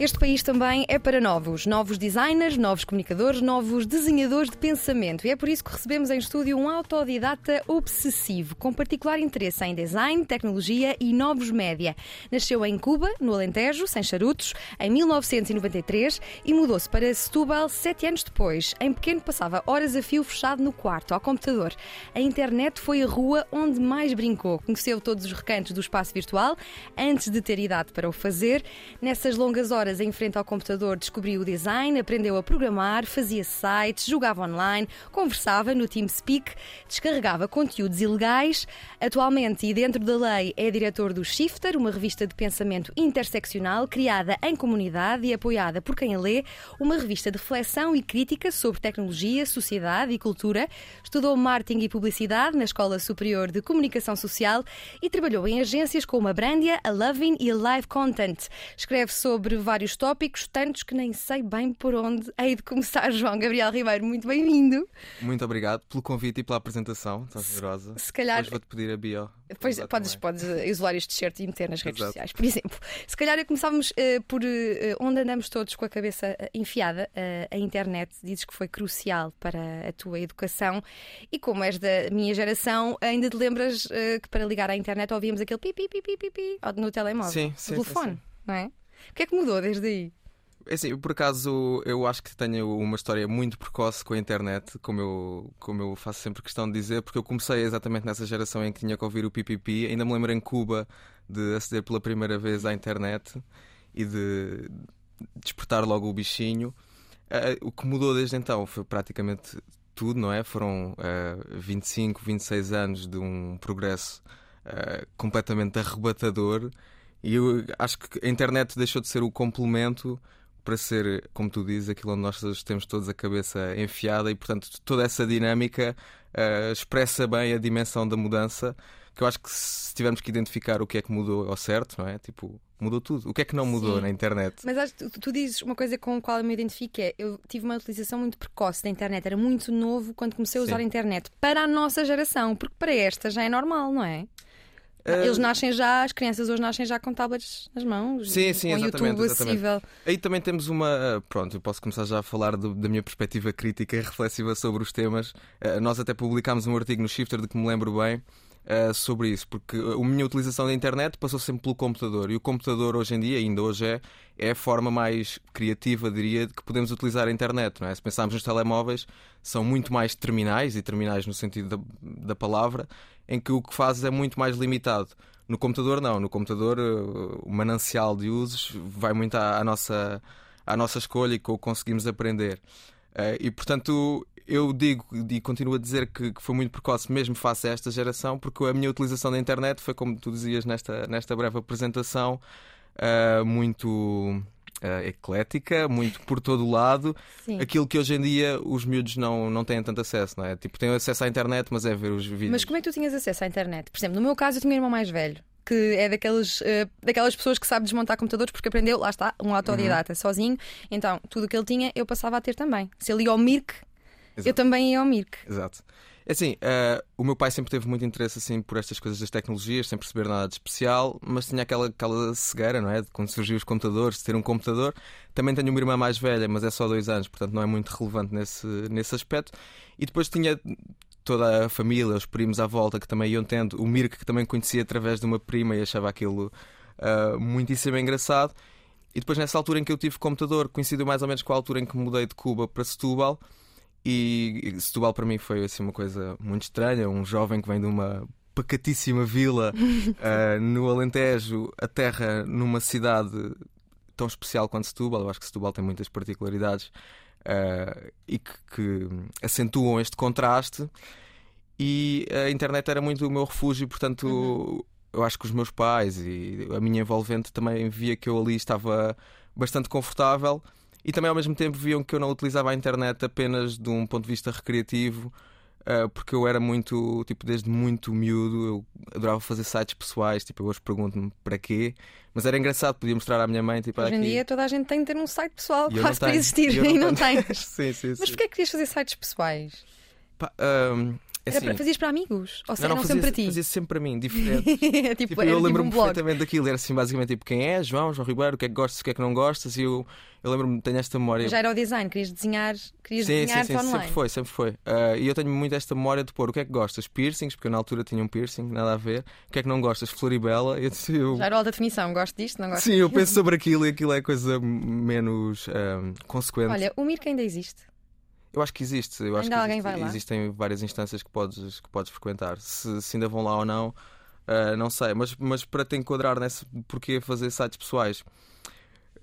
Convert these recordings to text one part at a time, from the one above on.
Este país também é para novos, novos designers, novos comunicadores, novos desenhadores de pensamento. E é por isso que recebemos em estúdio um autodidata obsessivo, com particular interesse em design, tecnologia e novos média. Nasceu em Cuba, no Alentejo, sem charutos, em 1993 e mudou-se para Setúbal sete anos depois. Em pequeno passava horas a fio fechado no quarto, ao computador. A internet foi a rua onde mais brincou. Conheceu todos os recantos do espaço virtual antes de ter idade para o fazer. Nessas longas horas horas em frente ao computador descobriu o design, aprendeu a programar, fazia sites, jogava online, conversava no TeamSpeak, descarregava conteúdos ilegais. Atualmente, e dentro da lei, é diretor do Shifter, uma revista de pensamento interseccional criada em comunidade e apoiada por quem a lê, uma revista de reflexão e crítica sobre tecnologia, sociedade e cultura. Estudou marketing e publicidade na Escola Superior de Comunicação Social e trabalhou em agências como a Brandia, a Loving e a Live Content. Escreve sobre vários vários tópicos, tantos que nem sei bem por onde hei de começar. João Gabriel Ribeiro, muito bem-vindo. Muito obrigado pelo convite e pela apresentação, estás generosa. Se calhar. Depois vou-te pedir a bio. Depois podes, podes isolar este t-shirt e meter nas redes Exato. sociais, por exemplo. Se calhar começávamos uh, por uh, onde andamos todos com a cabeça uh, enfiada. a internet dizes que foi crucial para a tua educação e como és da minha geração, ainda te lembras que para ligar à internet ouvíamos aquele pi, pi, pi, pi, pi, pi no telemóvel, sim, sim, telefone, sim, sim. não é? O que é que mudou desde aí? É assim, por acaso eu acho que tenho uma história muito precoce com a internet, como eu, como eu faço sempre questão de dizer, porque eu comecei exatamente nessa geração em que tinha que ouvir o PPP. Ainda me lembro em Cuba de aceder pela primeira vez à internet e de despertar logo o bichinho. Uh, o que mudou desde então foi praticamente tudo, não é? Foram uh, 25, 26 anos de um progresso uh, completamente arrebatador e eu acho que a internet deixou de ser o complemento para ser, como tu dizes, aquilo onde nós temos todos a cabeça enfiada e, portanto, toda essa dinâmica uh, expressa bem a dimensão da mudança. Que eu acho que se tivermos que identificar o que é que mudou ao certo, não é? Tipo, mudou tudo. O que é que não mudou Sim. na internet? Mas tu, tu, dizes uma coisa com a qual eu me identifico: é eu tive uma utilização muito precoce da internet, era muito novo quando comecei a usar Sim. a internet para a nossa geração, porque para esta já é normal, não é? Ah, eles nascem já, as crianças hoje nascem já com tablets nas mãos, sim, sim, com exatamente, YouTube exatamente. acessível. Aí também temos uma. Pronto, eu posso começar já a falar do, da minha perspectiva crítica e reflexiva sobre os temas. Uh, nós até publicámos um artigo no Shifter de que me lembro bem. Uh, sobre isso, porque a minha utilização da internet passou sempre pelo computador e o computador hoje em dia, ainda hoje é, é a forma mais criativa, diria, que podemos utilizar a internet. Não é? Se pensarmos nos telemóveis, são muito mais terminais e terminais no sentido da, da palavra em que o que fazes é muito mais limitado. No computador, não. No computador, eh, o manancial de usos vai muito à, à nossa, à nossa escolha e que conseguimos aprender. Uh, e, portanto, eu digo e continuo a dizer que, que, foi muito precoce, mesmo face a esta geração, porque a minha utilização da internet foi, como tu dizias nesta, nesta breve apresentação, uh, muito uh, eclética, muito por todo o lado. Sim. Aquilo que hoje em dia os miúdos não, não têm tanto acesso, não é? Tipo, têm acesso à internet, mas é ver os vídeos. Mas como é que tu tinhas acesso à internet? Por exemplo, no meu caso, eu tinha um irmão mais velho que é daqueles, uh, daquelas pessoas que sabe desmontar computadores porque aprendeu, lá está, um autodidata uhum. sozinho. Então, tudo o que ele tinha, eu passava a ter também. Se ele ia ao Mirk, Exato. eu também ia ao Mirk. Exato. É assim, uh, o meu pai sempre teve muito interesse assim por estas coisas das tecnologias, sem perceber nada de especial, mas tinha aquela, aquela cegueira, não é? De quando surgiu os computadores, de ter um computador. Também tenho uma irmã mais velha, mas é só dois anos, portanto não é muito relevante nesse, nesse aspecto. E depois tinha toda a família, os primos à volta que também iam tendo, o Mirk que também conhecia através de uma prima e achava aquilo uh, muitíssimo engraçado. E depois nessa altura em que eu tive computador, coincidiu mais ou menos com a altura em que mudei de Cuba para Setúbal e Setúbal para mim foi assim uma coisa muito estranha, um jovem que vem de uma pacatíssima vila uh, no Alentejo, a terra numa cidade tão especial quanto Setúbal. Eu acho que Setúbal tem muitas particularidades uh, e que, que, acentuam este contraste. E a internet era muito o meu refúgio, portanto, uhum. eu acho que os meus pais e a minha envolvente também via que eu ali estava bastante confortável e também ao mesmo tempo viam que eu não utilizava a internet apenas de um ponto de vista recreativo. Uh, porque eu era muito, tipo, desde muito miúdo, eu adorava fazer sites pessoais, tipo, eu hoje pergunto-me para quê, mas era engraçado, podia mostrar à minha mãe, tipo, Hoje em aqui. dia toda a gente tem de ter um site pessoal E quase não para existir E eu e não tens. sim, sim, sim. Mas porquê é que querias fazer sites pessoais? Pá, ahm, é Era assim, para, fazias para amigos? Ou seja, não, não, fazia, sempre para ti? fazia sempre para mim, diferente. tipo, Tipo, era eu tipo lembro-me um blog. perfeitamente daquilo. Era assim, basicamente, tipo, quem é? João, João Ribeiro, o que é que gostas, o que é que não gostas? E eu, eu lembro-me, tenho esta memória. Já era o design, querias desenhar, querias Sim, sim, desenhar sim, online. sempre foi, sempre foi. Ah, e eu tenho muito esta memória de pôr o que é que gostas? Piercings, porque eu na altura tinha um piercing, nada a ver. O que é que não gostas? Floribela. Eu, eu, Já era alta definição, gosto disto, não gosto. sim, eu penso sobre aquilo e aquilo é coisa menos ah, consequente. Olha, o Mirka ainda existe. Eu acho que existe. Eu acho Ainda que existe- existem várias instâncias que podes, que podes frequentar. Se, se ainda vão lá ou não, ah, não sei. Mas, mas para te enquadrar nesse porquê fazer sites pessoais,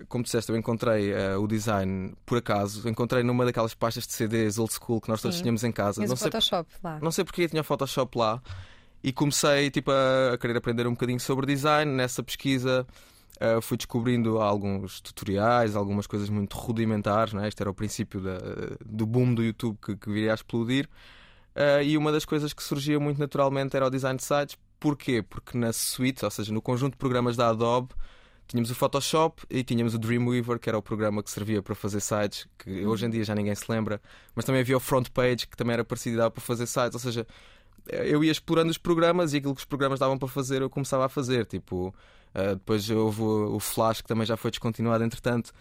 como disseste, eu encontrei ah, o design por acaso. Encontrei numa daquelas pastas de CDs old school que nós todos Sim. tínhamos em casa. Não sei, Photoshop lá. não sei porque tinha Photoshop lá. E comecei tipo, a, a querer aprender um bocadinho sobre design. Nessa pesquisa ah, fui descobrindo alguns tutoriais, algumas coisas muito rudimentares. Né? Este era o princípio da- do boom do YouTube que, que viria a explodir. Ah, e uma das coisas que surgia muito naturalmente era o design de sites. Porquê? Porque na suite, ou seja, no conjunto de programas da Adobe, tínhamos o Photoshop e tínhamos o Dreamweaver, que era o programa que servia para fazer sites, que hoje em dia já ninguém se lembra, mas também havia o Front Page, que também era parecido dava para fazer sites, ou seja, eu ia explorando os programas e aquilo que os programas davam para fazer eu começava a fazer. Tipo, ah, depois houve o o Flash, que também já foi descontinuado, entretanto.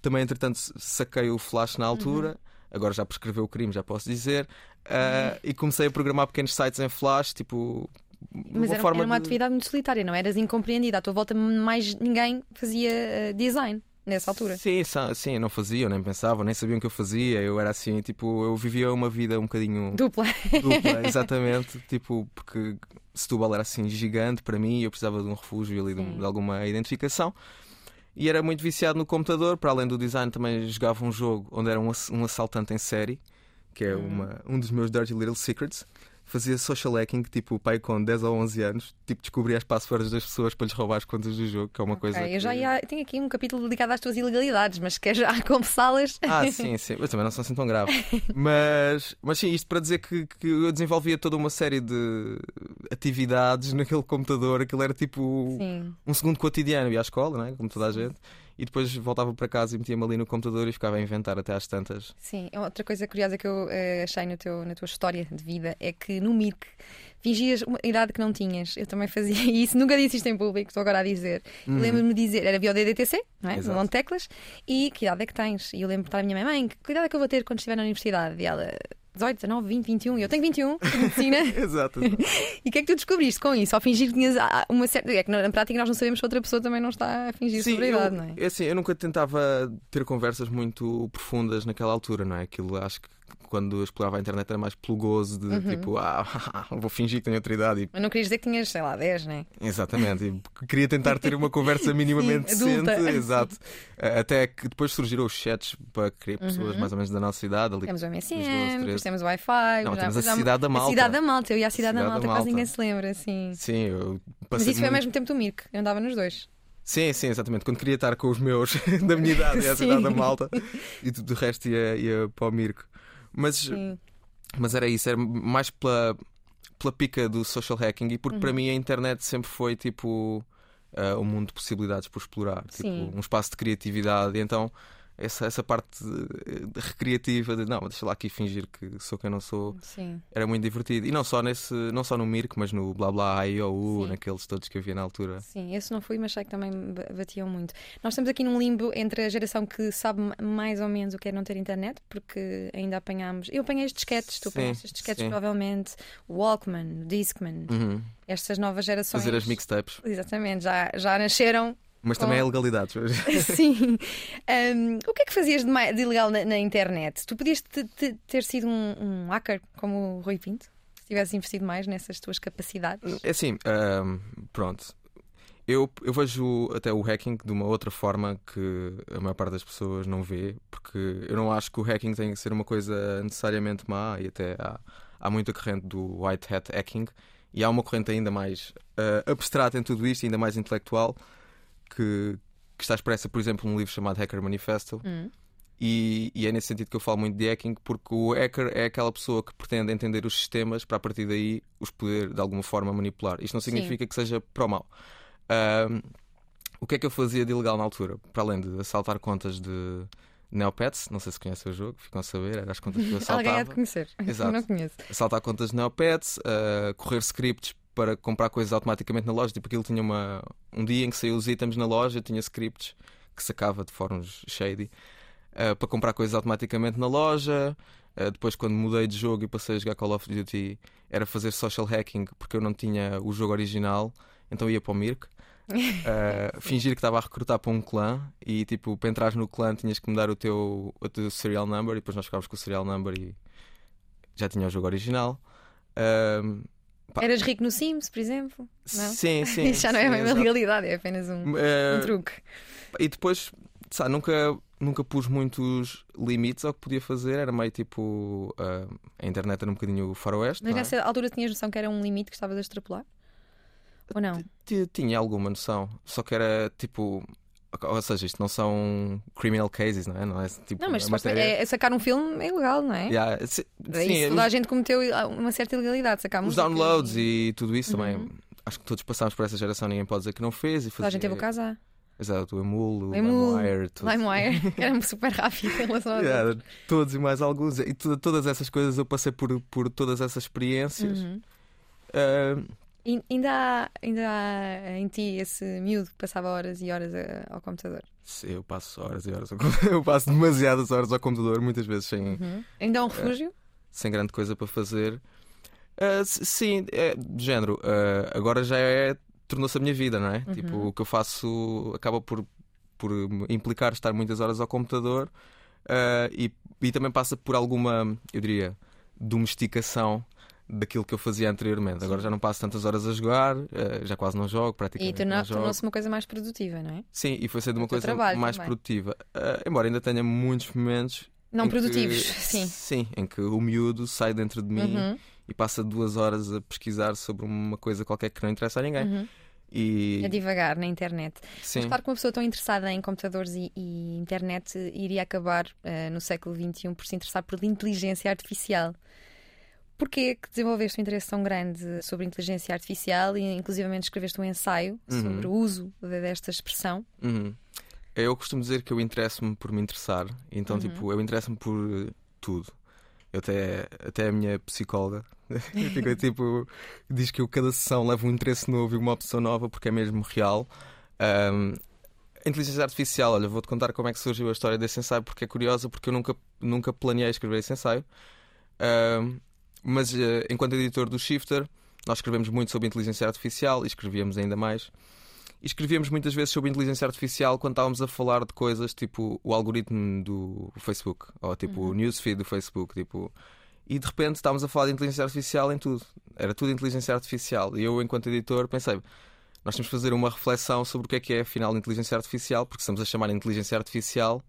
Também, entretanto, saquei o Flash na altura. Agora já prescreveu o crime, já posso dizer. Ah, E comecei a programar pequenos sites em Flash, tipo. Mas uma era, forma era uma de- atividade muito solitária, não eras incompreendida. À tua volta, mais ninguém fazia eh, design nessa altura. Sim, sim, não faziam, nem pensavam, nem sabiam o que eu fazia. Eu era assim, tipo, eu vivia uma vida um bocadinho Dupla. dupla, exatamente. tipo, porque Setúbal era assim gigante para mim e eu precisava de um refúgio ali, de, um- de alguma identificação. E era muito viciado no computador, para além do design, também jogava um jogo onde era um, um assaltante em série, que é uma, um dos meus Dirty Little Secrets. Fazia social hacking, tipo, pai com 10 ou 11 anos, tipo, descobria as passwords das pessoas para lhes roubar as contas do jogo, que é uma coisa. Ok, eu já ia, tenho aqui um capítulo dedicado às tuas ilegalidades, mas queres já confessá-las? Ah, sim, sim. Mas também não são assim tão graves. Mas, mas sim, isto para dizer que, que eu desenvolvia toda uma série de atividades naquele computador. Aquilo era tipo Sim. um segundo cotidiano. Ia à escola, né? como toda a gente. E depois voltava para casa e metia-me ali no computador e ficava a inventar até às tantas. Sim, outra coisa curiosa que eu eh, achei no teu, na tua história de vida é que no Mirk fingias uma idade que não tinhas. Eu também fazia isso, nunca disse isto em público, estou agora a dizer. Uhum. Lembro-me de dizer, era via o DDTC, não é? Exato. De teclas, e que idade é que tens? E eu lembro de estar a minha mãe, mãe, que idade é que eu vou ter quando estiver na universidade? E ela, 18, 19, 20, 21, e eu tenho 21, de medicina. Exato. e o que é que tu descobriste com isso? Ao fingir que tinhas ah, uma certa. É que na prática nós não sabemos se outra pessoa também não está a fingir sobre a eu, idade, não é? é assim, eu nunca tentava ter conversas muito profundas naquela altura, não é? Aquilo acho que quando eu explorava a internet era mais pelo gozo de Uhum. tipo, ah, vou fingir que tenho outra idade Mas não querias dizer que tinhas, sei lá, 10, não é? Exatamente, e queria tentar ter uma conversa minimamente Sim, decente, exato. Eh, Até que depois surgiram os chats para criar pessoas mais ou menos da nossa idade. Ali, Uhum. Temos o MSN, 12, depois 13. temos o Wi-Fi. Não, já- temos a Cidade da Malta. A Cidade da Malta, eu ia à Cidade, da Cidade da Malta, quase Malta. ninguém se lembra, assim. Sim, eu Mas isso foi ao mesmo tempo do Mirk, eu andava nos dois. Sim, sim, exatamente. Quando queria estar com os meus da minha idade, ia à cidade da Malta e tudo o resto ia, ia para o Mirko. Mas, Sim. mas era isso, era mais pela, pela pica do social hacking e porque Uhum. para mim a internet sempre foi tipo ah, um mundo de possibilidades por explorar, tipo, um espaço de criatividade. E então essa, essa parte recreativa de não, deixa lá aqui fingir que sou quem não sou, Sim. era muito divertido. E não só nesse, não só no Mirko, mas no blá blá IOU, naqueles todos que havia na altura. Sim, esse não fui, mas sei que também ba- batiam muito. Nós estamos aqui num limbo entre a geração que sabe ma- mais ou menos o que é não ter internet, porque ainda apanhámos. Eu apanhei os disquetes, tu apanhaste os disquetes provavelmente, Walkman, Discman, Uhum. estas novas gerações. Fazer as mixtapes. Exatamente, já, já nasceram Mas também é legalidades. Sim. Um, o que é que fazias de, mai- de ilegal na, na internet? Tu podias te- te- ter sido um, um hacker como o Rui Pinto? Se tivesse investido mais nessas tuas capacidades? É assim, ahm, pronto. Eu, eu vejo até o hacking de uma outra forma que a maior parte das pessoas não vê, porque eu não acho que o hacking tem que ser uma coisa necessariamente má e até há, há muita corrente do white hat hacking e há uma corrente ainda mais ah, abstrata em tudo isto, ainda mais intelectual, que, que está expressa, por exemplo, num livro chamado Hacker Manifesto. Hum. E, e, é nesse sentido que eu falo muito de hacking, porque o hacker é aquela pessoa que pretende entender os sistemas para a partir daí os poder de alguma forma manipular. Isto não significa Sim. que seja para o mal. Um, o que é que eu fazia de ilegal na altura? Para além de assaltar contas de Neopets, não sei se conhecem o jogo, ficam a saber, era as contas que eu assaltava. Alguém é de conhecer, Exato. não conheço. Assaltar contas de Neopets, uh, correr scripts para comprar coisas automaticamente na loja. Tipo, aquilo tinha uma, um dia em que saiu os itens na loja, tinha scripts que sacava de fóruns shady uh, para comprar coisas automaticamente na loja. Uh, depois, quando mudei de jogo e passei a jogar Call of Duty, era fazer social hacking porque eu não tinha o jogo original, então ia para o Mirk. Uh, fingir que estava a recrutar para um clã e tipo, para entrar no clã tinhas que mudar o teu, o teu serial number e depois nós ficávamos com o serial number e já tinha o jogo original. Uh, Eras rico no Sims, por exemplo? Não? Sim, sim. Isso já não é uma legalidade, é apenas um, uh, um truque. E depois, sabe, nunca nunca pus muitos limites ao que podia fazer, era meio tipo. Uh, a internet era um bocadinho faroeste. Mas é? nessa altura tinhas noção que era um limite que estavas a extrapolar? Ou não? Tinha alguma noção, só que era tipo. Ou seja, isto não são criminal cases, não é? Não, é, tipo, não mas matéria... é, sacar um filme é ilegal, não é? Yeah, sim, é isso, toda a gente cometeu uma certa ilegalidade. Sacar os downloads e... e tudo isso uhum. também. Acho que todos passámos por essa geração, ninguém pode dizer que não fez. E fazia... Toda a gente teve o casar. Exato, o Emul, o LimeWire. Tudo. LimeWire, era super rápido em relação a yeah, Todos e mais alguns. E todas essas coisas eu passei por, por todas essas experiências. Uhum. Uh... E, ainda, há, ainda há em ti esse miúdo que passava horas e horas ao computador? Sim, eu passo horas e horas ao computador. Eu passo demasiadas horas ao computador, muitas vezes sem. Uhum. Ainda é um refúgio? Uh, sem grande coisa para fazer. Uh, sim, é de género. Uh, agora já é tornou-se a minha vida, não é? Uhum. Tipo, o que eu faço acaba por, por implicar estar muitas horas ao computador e, e também passa por alguma, eu diria, domesticação daquilo que eu fazia anteriormente. Agora já não passo tantas horas a jogar, uh, já quase não jogo, praticamente. E tornou-se uma coisa mais produtiva, não é? Sim, e foi sendo uma coisa mais também. produtiva. Uh, embora ainda tenha muitos momentos. Não produtivos, que, sim. Sim, em que o miúdo sai dentro de mim uhum. e passa duas horas a pesquisar sobre uma coisa qualquer que não interessa a ninguém. Uhum. E... A divagar na internet. Sim. Mas claro que uma pessoa tão interessada em computadores e, e internet iria acabar uh, no século XXI por se interessar por inteligência artificial. Porquê que desenvolveste um interesse tão grande sobre inteligência artificial e inclusivamente escreveste um ensaio uhum. sobre o uso desta expressão? Uhum. Eu costumo dizer que eu interesso-me por me interessar, então uhum. tipo, eu interesso-me por tudo. Eu até, até a minha psicóloga fica tipo, diz que eu cada sessão leva um interesse novo e uma opção nova porque é mesmo real. Um, a inteligência artificial, olha, vou-te contar como é que surgiu a história desse ensaio porque é curiosa, porque eu nunca, nunca planeei escrever esse ensaio. Um, mas uh, enquanto editor do Shifter, nós escrevemos muito sobre inteligência artificial e escrevíamos ainda mais. E escrevíamos muitas vezes sobre inteligência artificial quando estávamos a falar de coisas tipo o algoritmo do Facebook ou tipo uhum. o newsfeed do Facebook. Tipo, e de repente estávamos a falar de inteligência artificial em tudo. Era tudo inteligência artificial. E eu, enquanto editor, pensei: nós temos que fazer uma reflexão sobre o que é que é afinal inteligência artificial, porque estamos a chamar inteligência artificial,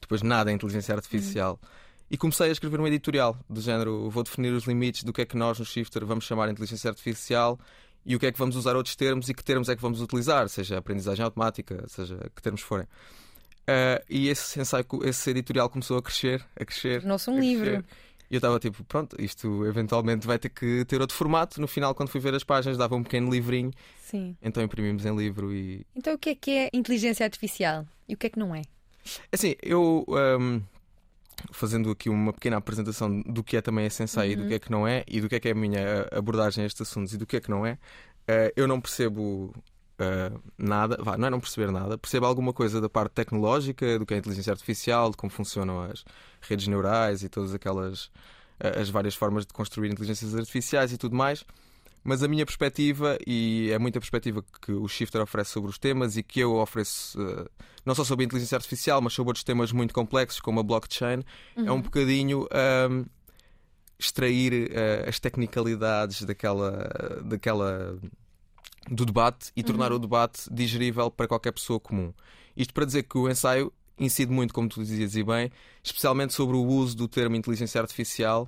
depois nada é inteligência artificial. Uhum. E comecei a escrever um editorial do género: vou definir os limites do que é que nós no Shifter vamos chamar inteligência artificial e o que é que vamos usar outros termos e que termos é que vamos utilizar, seja aprendizagem automática, seja que termos forem. Uh, e esse ensaio, esse editorial começou a crescer, a crescer. Tornou-se um livro. E eu estava tipo, pronto, isto eventualmente vai ter que ter outro formato. No final, quando fui ver as páginas, dava um pequeno livrinho. Sim. Então imprimimos em livro e. Então o que é que é inteligência artificial e o que é que não é? Assim, eu. Um, fazendo aqui uma pequena apresentação do que é também a Sensei uhum. e do uhum. que é que não é, e do que é que é a minha abordagem a estes assuntos e do que é que não é, uh, eu não percebo uh, nada, vá, não é não perceber nada, percebo alguma coisa da parte tecnológica, do que é a inteligência artificial, de como funcionam as redes neurais e todas aquelas as várias formas de construir inteligências artificiais e tudo mais. Mas a minha perspectiva, e é muita perspectiva que o Shifter oferece sobre os temas e que eu ofereço, uh, não só sobre a inteligência artificial, mas sobre outros temas muito complexos, como a blockchain, uhum. é um uhum. bocadinho um, extrair uh, as tecnicalidades daquela, daquela do debate e tornar uhum. o debate digerível para qualquer pessoa comum. Isto para dizer que o ensaio incide muito, como tu dizias e bem, especialmente sobre o uso do termo inteligência artificial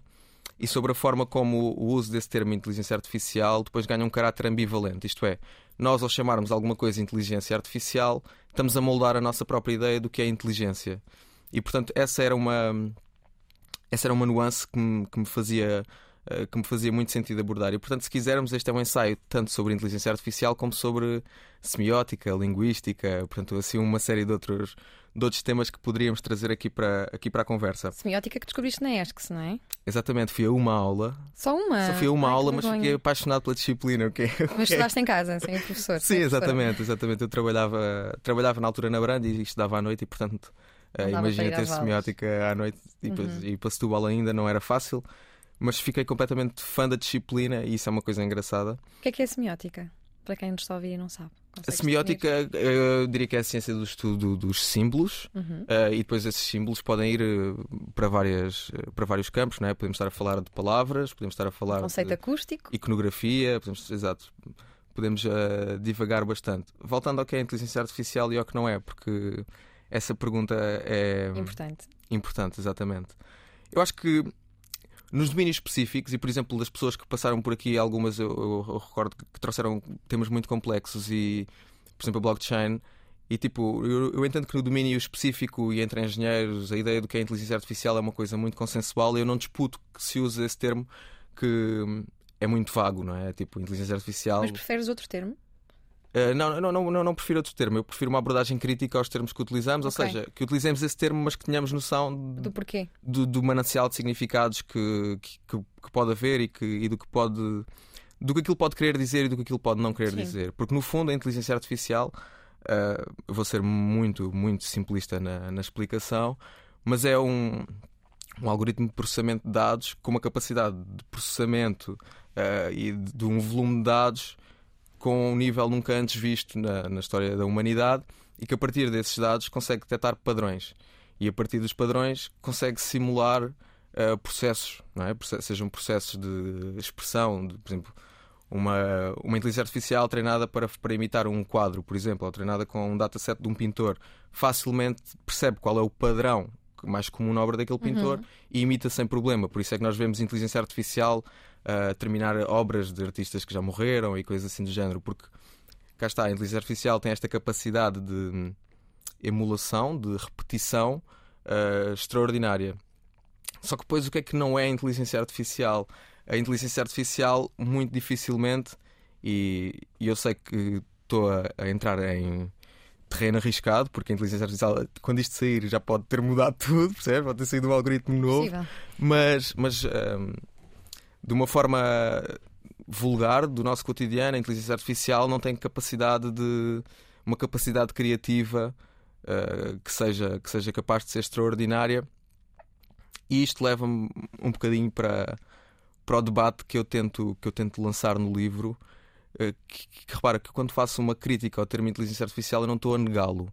e sobre a forma como o uso desse termo inteligência artificial depois ganha um caráter ambivalente. Isto é, nós ao chamarmos alguma coisa inteligência artificial, estamos a moldar a nossa própria ideia do que é inteligência. E portanto, essa era uma, essa era uma nuance que me, que me fazia que me fazia muito sentido abordar. E, portanto, se quisermos, este é um ensaio tanto sobre inteligência artificial como sobre semiótica, linguística, portanto, assim, uma série de outros, de outros temas que poderíamos trazer aqui para, aqui para a conversa. Semiótica que descobriste na ESCS, não é? Exatamente, fui a uma aula. Só uma? Só fui a uma Ai, aula, mas fiquei apaixonado pela disciplina. ok? Mas estudaste em casa, sem o professor. Sim, exatamente, exatamente. Eu trabalhava, trabalhava na altura na Brand e estudava à noite e, portanto, eh, Não imagina ter semiótica à noite e, Uhum. e para Setúbal ainda não era fácil, mas fiquei completamente fã da disciplina e isso é uma coisa engraçada. O que é que é semiótica? Para quem nos está a ouvir e não sabe. A semiótica, eu diria que é a ciência do estudo dos símbolos. definir? Uhum. eh, e depois esses símbolos podem ir eh, para, várias, eh, para vários campos, não é? Podemos estar a falar de palavras, podemos estar a falar Conceito de acústico. iconografia, podemos, exato, podemos eh, divagar bastante. Voltando ao que é a inteligência artificial e ao que não é, porque essa pergunta é Importante. importante, exatamente. Eu acho que nos domínios específicos, e por exemplo, das pessoas que passaram por aqui, algumas eu, eu- eu recordo que, trouxeram temas muito complexos e, por exemplo, a blockchain. E tipo, eu, eu entendo que no domínio específico e entre engenheiros, a ideia do que é inteligência artificial é uma coisa muito consensual eu não disputo que se use esse termo que hum, é muito vago, não é? Tipo, inteligência artificial. Mas preferes outro termo? Uh, não, não, não, não, prefiro outro termo, eu prefiro uma abordagem crítica aos termos que utilizamos, Ok. ou seja, que utilizemos esse termo, mas que tenhamos noção Do porquê? do, do manancial de significados que, que, que- pode haver e, que, e do que pode do que aquilo pode querer dizer e do que aquilo pode não querer Sim. dizer. Porque no fundo a inteligência artificial, uh, vou ser muito, muito simplista na, na explicação, mas é um, um algoritmo de processamento de dados com uma capacidade de processamento uh, e de, de um volume de dados com um nível nunca antes visto na, na história da humanidade e que a partir desses dados consegue detectar padrões e a partir dos padrões consegue simular uh, processos, não é? Sejam processos de expressão, de, por exemplo, uma, uma inteligência artificial treinada para, para imitar um quadro, por exemplo, ou treinada com um dataset de um pintor, facilmente percebe qual é o padrão mais comum na obra daquele pintor e imita sem problema. Por isso é que nós vemos inteligência artificial a terminar obras de artistas que já morreram e coisas assim do género, porque cá está, a inteligência artificial tem esta capacidade de emulação, de repetição ah, extraordinária. Só que depois o que é que não é a inteligência artificial? A inteligência artificial, muito dificilmente, e, e eu sei que estou a, a entrar em terreno arriscado, porque a inteligência artificial, quando isto sair, já pode ter mudado tudo, percebe? Pode ter saído um algoritmo novo. Possível. Mas, mas hum, de uma forma vulgar do nosso cotidiano, a inteligência artificial não tem capacidade de uma capacidade criativa uh, que, seja, que seja capaz de ser extraordinária. E isto leva-me um bocadinho para, para o debate que eu tento, que eu tento lançar no livro. uh, Que, que repara que quando faço uma crítica ao termo inteligência artificial, eu não estou a negá-lo.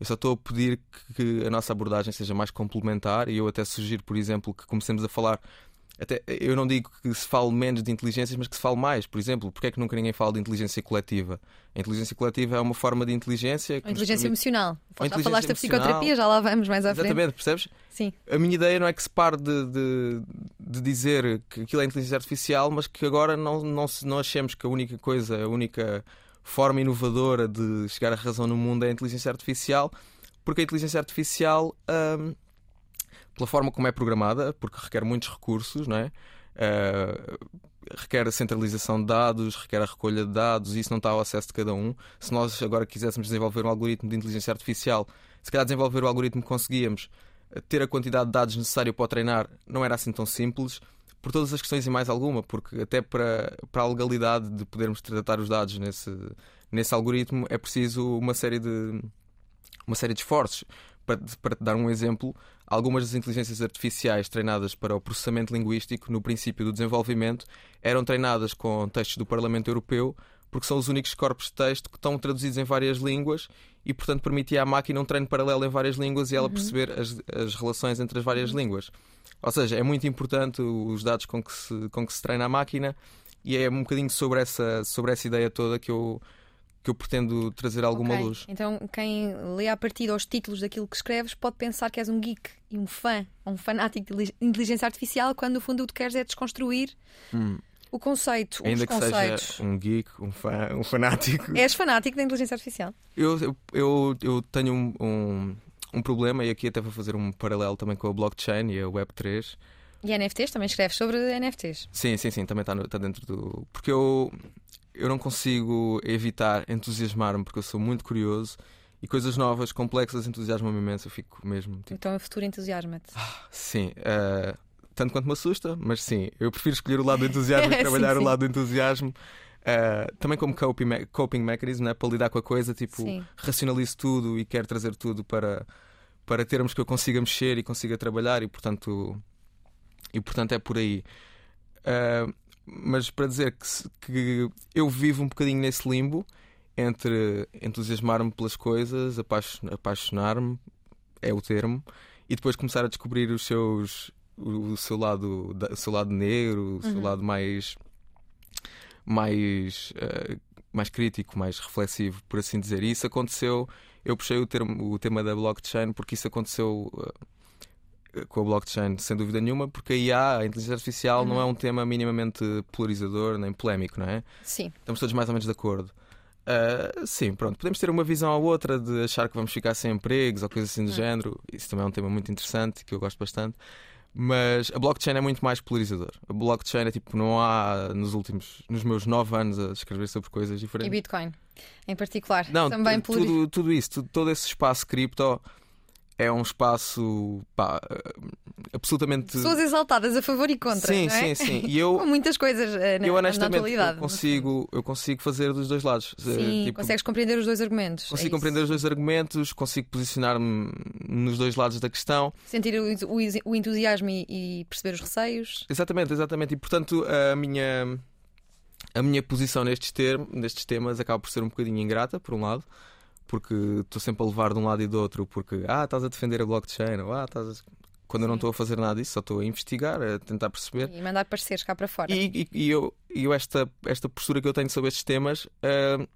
Eu só estou a pedir que, que a nossa abordagem seja mais complementar e eu até sugiro, por exemplo, que comecemos a falar. Até, eu não digo que se fale menos de inteligências, mas que se fale mais. Por exemplo, porque é que nunca ninguém fala de inteligência coletiva? A inteligência coletiva é uma forma de inteligência. Que A inteligência permite- emocional. Já inteligência falaste da psicoterapia, já lá vamos mais à frente. Exatamente, percebes? Sim. A minha ideia não é que se pare de, de, de dizer que aquilo é inteligência artificial, mas que agora não, não, não achemos que a única coisa, a única forma inovadora de chegar à razão no mundo é a inteligência artificial, porque a inteligência artificial, hum, pela forma como é programada, porque requer muitos recursos, não é? Uh, requer a centralização de dados, requer a recolha de dados, e isso não está ao acesso de cada um. Se nós agora quiséssemos desenvolver um algoritmo de inteligência artificial, se calhar desenvolver o algoritmo que conseguíamos, eh, ter a quantidade de dados necessário para o treinar não era assim tão simples, por todas as questões e mais alguma, porque até para, para a legalidade de podermos tratar os dados nesse, nesse algoritmo é preciso uma série de, uma série de esforços. Para, para te dar um exemplo, algumas das inteligências artificiais treinadas para o processamento linguístico no princípio do desenvolvimento eram treinadas com textos do Parlamento Europeu, porque são os únicos corpos de texto que estão traduzidos em várias línguas e, portanto, permitia à máquina um treino paralelo em várias línguas e ela perceber as, as relações entre as várias línguas. Ou seja, é muito importante os dados com que se, com que se treina a máquina e é um bocadinho sobre essa, sobre essa ideia toda que eu, que eu pretendo trazer alguma Ok. luz. Então, quem lê a partir aos títulos daquilo que escreves pode pensar que és um geek e um fã, um fanático de inteligência artificial, quando no fundo o que queres é desconstruir o conceito, Hum. Ainda os que conceitos. seja um geek, um, fã, um fanático. És fanático da inteligência artificial? Eu, eu, eu, eu tenho um, um, um problema, e aqui até vou fazer um paralelo também com a blockchain e a Web3. E NFTs? Também escreves sobre NFTs? Sim, sim, sim, também está, no, está dentro do. Porque eu, eu não consigo evitar entusiasmar-me, porque eu sou muito curioso e coisas novas, complexas, entusiasmam-me imenso. Eu fico mesmo. Tipo... Então a futuro entusiasma-te. Ah, sim. Uh, tanto quanto me assusta, mas sim, eu prefiro escolher o lado do entusiasmo e trabalhar sim, sim. o lado do entusiasmo. Uh, também como coping, me coping mechanism, né? para lidar com a coisa, tipo, Sim. racionalizo tudo e quero trazer tudo para, para termos que eu consiga mexer e consiga trabalhar e portanto, e, portanto é por aí. Uh, mas para dizer que, que eu vivo um bocadinho nesse limbo entre entusiasmar-me pelas coisas, apaixonar-me, é o termo, e depois começar a descobrir os seus o, seu lado o seu lado negro, o seu Uhum. lado mais mais eh, mais crítico, mais reflexivo, por assim dizer. E isso aconteceu. Eu puxei o, termo, o tema da blockchain porque isso aconteceu eh, com a blockchain, sem dúvida nenhuma, porque a IA, a inteligência artificial, não Uhum. é um tema minimamente polarizador nem polémico, não é? Sim. Estamos todos mais ou menos de acordo. Ah, sim, pronto. Podemos ter uma visão ou outra de achar que vamos ficar sem empregos ou coisas assim do Hum. género. Isso também é um tema muito interessante que eu gosto bastante. Mas a blockchain é muito mais polarizador. A blockchain é tipo, não há nos últimos, nos meus nove anos a escrever sobre coisas E diferentes. Bitcoin, em particular. Não, também tudo, tudo isso, tudo- todo esse espaço cripto é um espaço pá, absolutamente. pessoas exaltadas a favor e contra. sim, é? sim, sim. E eu, Com muitas coisas eh, na, eu na honestamente atualidade. eu consigo, eu consigo fazer dos dois lados. Eh, Sim, tipo, consegues compreender os dois argumentos. Consigo é isso. compreender os dois argumentos, consigo posicionar-me nos dois lados da questão. Sentir o, o- o entusiasmo e, e perceber os receios. Exatamente, exatamente. E portanto, a minha, a minha posição nestes, termos, nestes temas acaba por ser um bocadinho ingrata, por um lado, porque estou sempre a levar de um lado e do outro, porque ah, estás a defender a blockchain, ou ah, estás a... Quando eu não estou a fazer nada disso, só estou a investigar, a tentar perceber. E mandar pareceres cá para fora. E, e- e eu, eu esta, esta postura que eu tenho sobre estes temas, ah,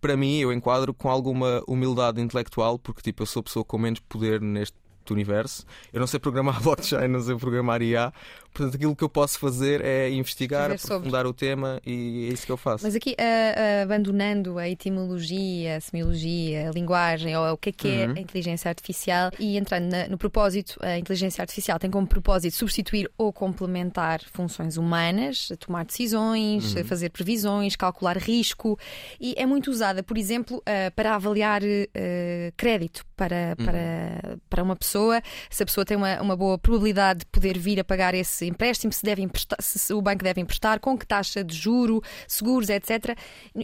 para mim, eu enquadro com alguma humildade intelectual, porque tipo, eu sou a pessoa com menos poder neste universo. Eu não sei programar blockchain, não sei programar IA. Portanto, aquilo que eu posso fazer é investigar, sobre. aprofundar o tema e é isso que eu faço. Mas aqui, ah, abandonando a etimologia, a semiologia, a linguagem, ou o que é que é Uhum. a inteligência artificial, e entrando na- no propósito, a inteligência artificial tem como propósito substituir ou complementar funções humanas, tomar decisões, Uhum. fazer previsões, calcular risco, e é muito usada, por exemplo, ah, para avaliar ah, crédito para, Uhum. para, para uma pessoa, se a pessoa tem uma, uma boa probabilidade de poder vir a pagar esse empréstimo, se, deve emprestar, se- o banco deve emprestar, com que taxa de juro, seguros, etc.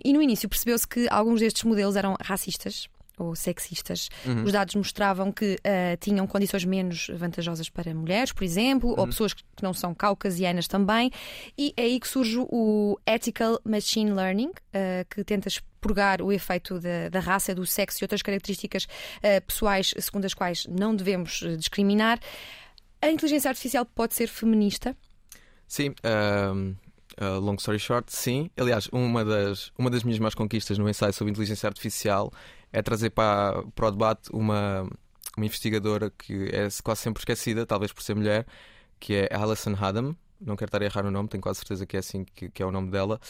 E no início percebeu-se que alguns destes modelos eram racistas ou sexistas. Uhum. Os dados mostravam que ah, tinham condições menos vantajosas para mulheres, por exemplo, ou pessoas que não são caucasianas também. E é aí que surge o Ethical Machine Learning, ah, que tenta expurgar o efeito da, da raça, do sexo e outras características ah, pessoais segundo as quais não devemos discriminar. A inteligência artificial pode ser feminista? Sim, um, uh, long story short, sim. Aliás, uma das, uma das minhas mais conquistas no ensaio sobre inteligência artificial é trazer para, para o debate uma, uma investigadora que é quase sempre esquecida, talvez por ser mulher, que é Alison Haddam. Não quero estar a errar o nome, tenho quase certeza que é assim que, que é o nome dela.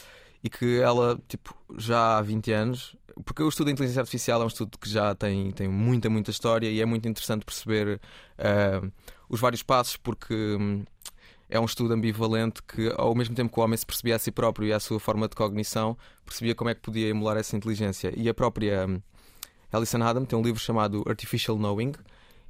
E que ela, tipo, já há 20 anos, porque o estudo da inteligência artificial é um estudo que já tem, tem muita, muita história e é muito interessante perceber uh, os vários passos, porque. hum, é um estudo ambivalente que, ao mesmo tempo que o homem se percebia a si próprio e à sua forma de cognição, percebia como é que podia emular essa inteligência. E a própria hum, Alison Adam tem um livro chamado Artificial Knowing,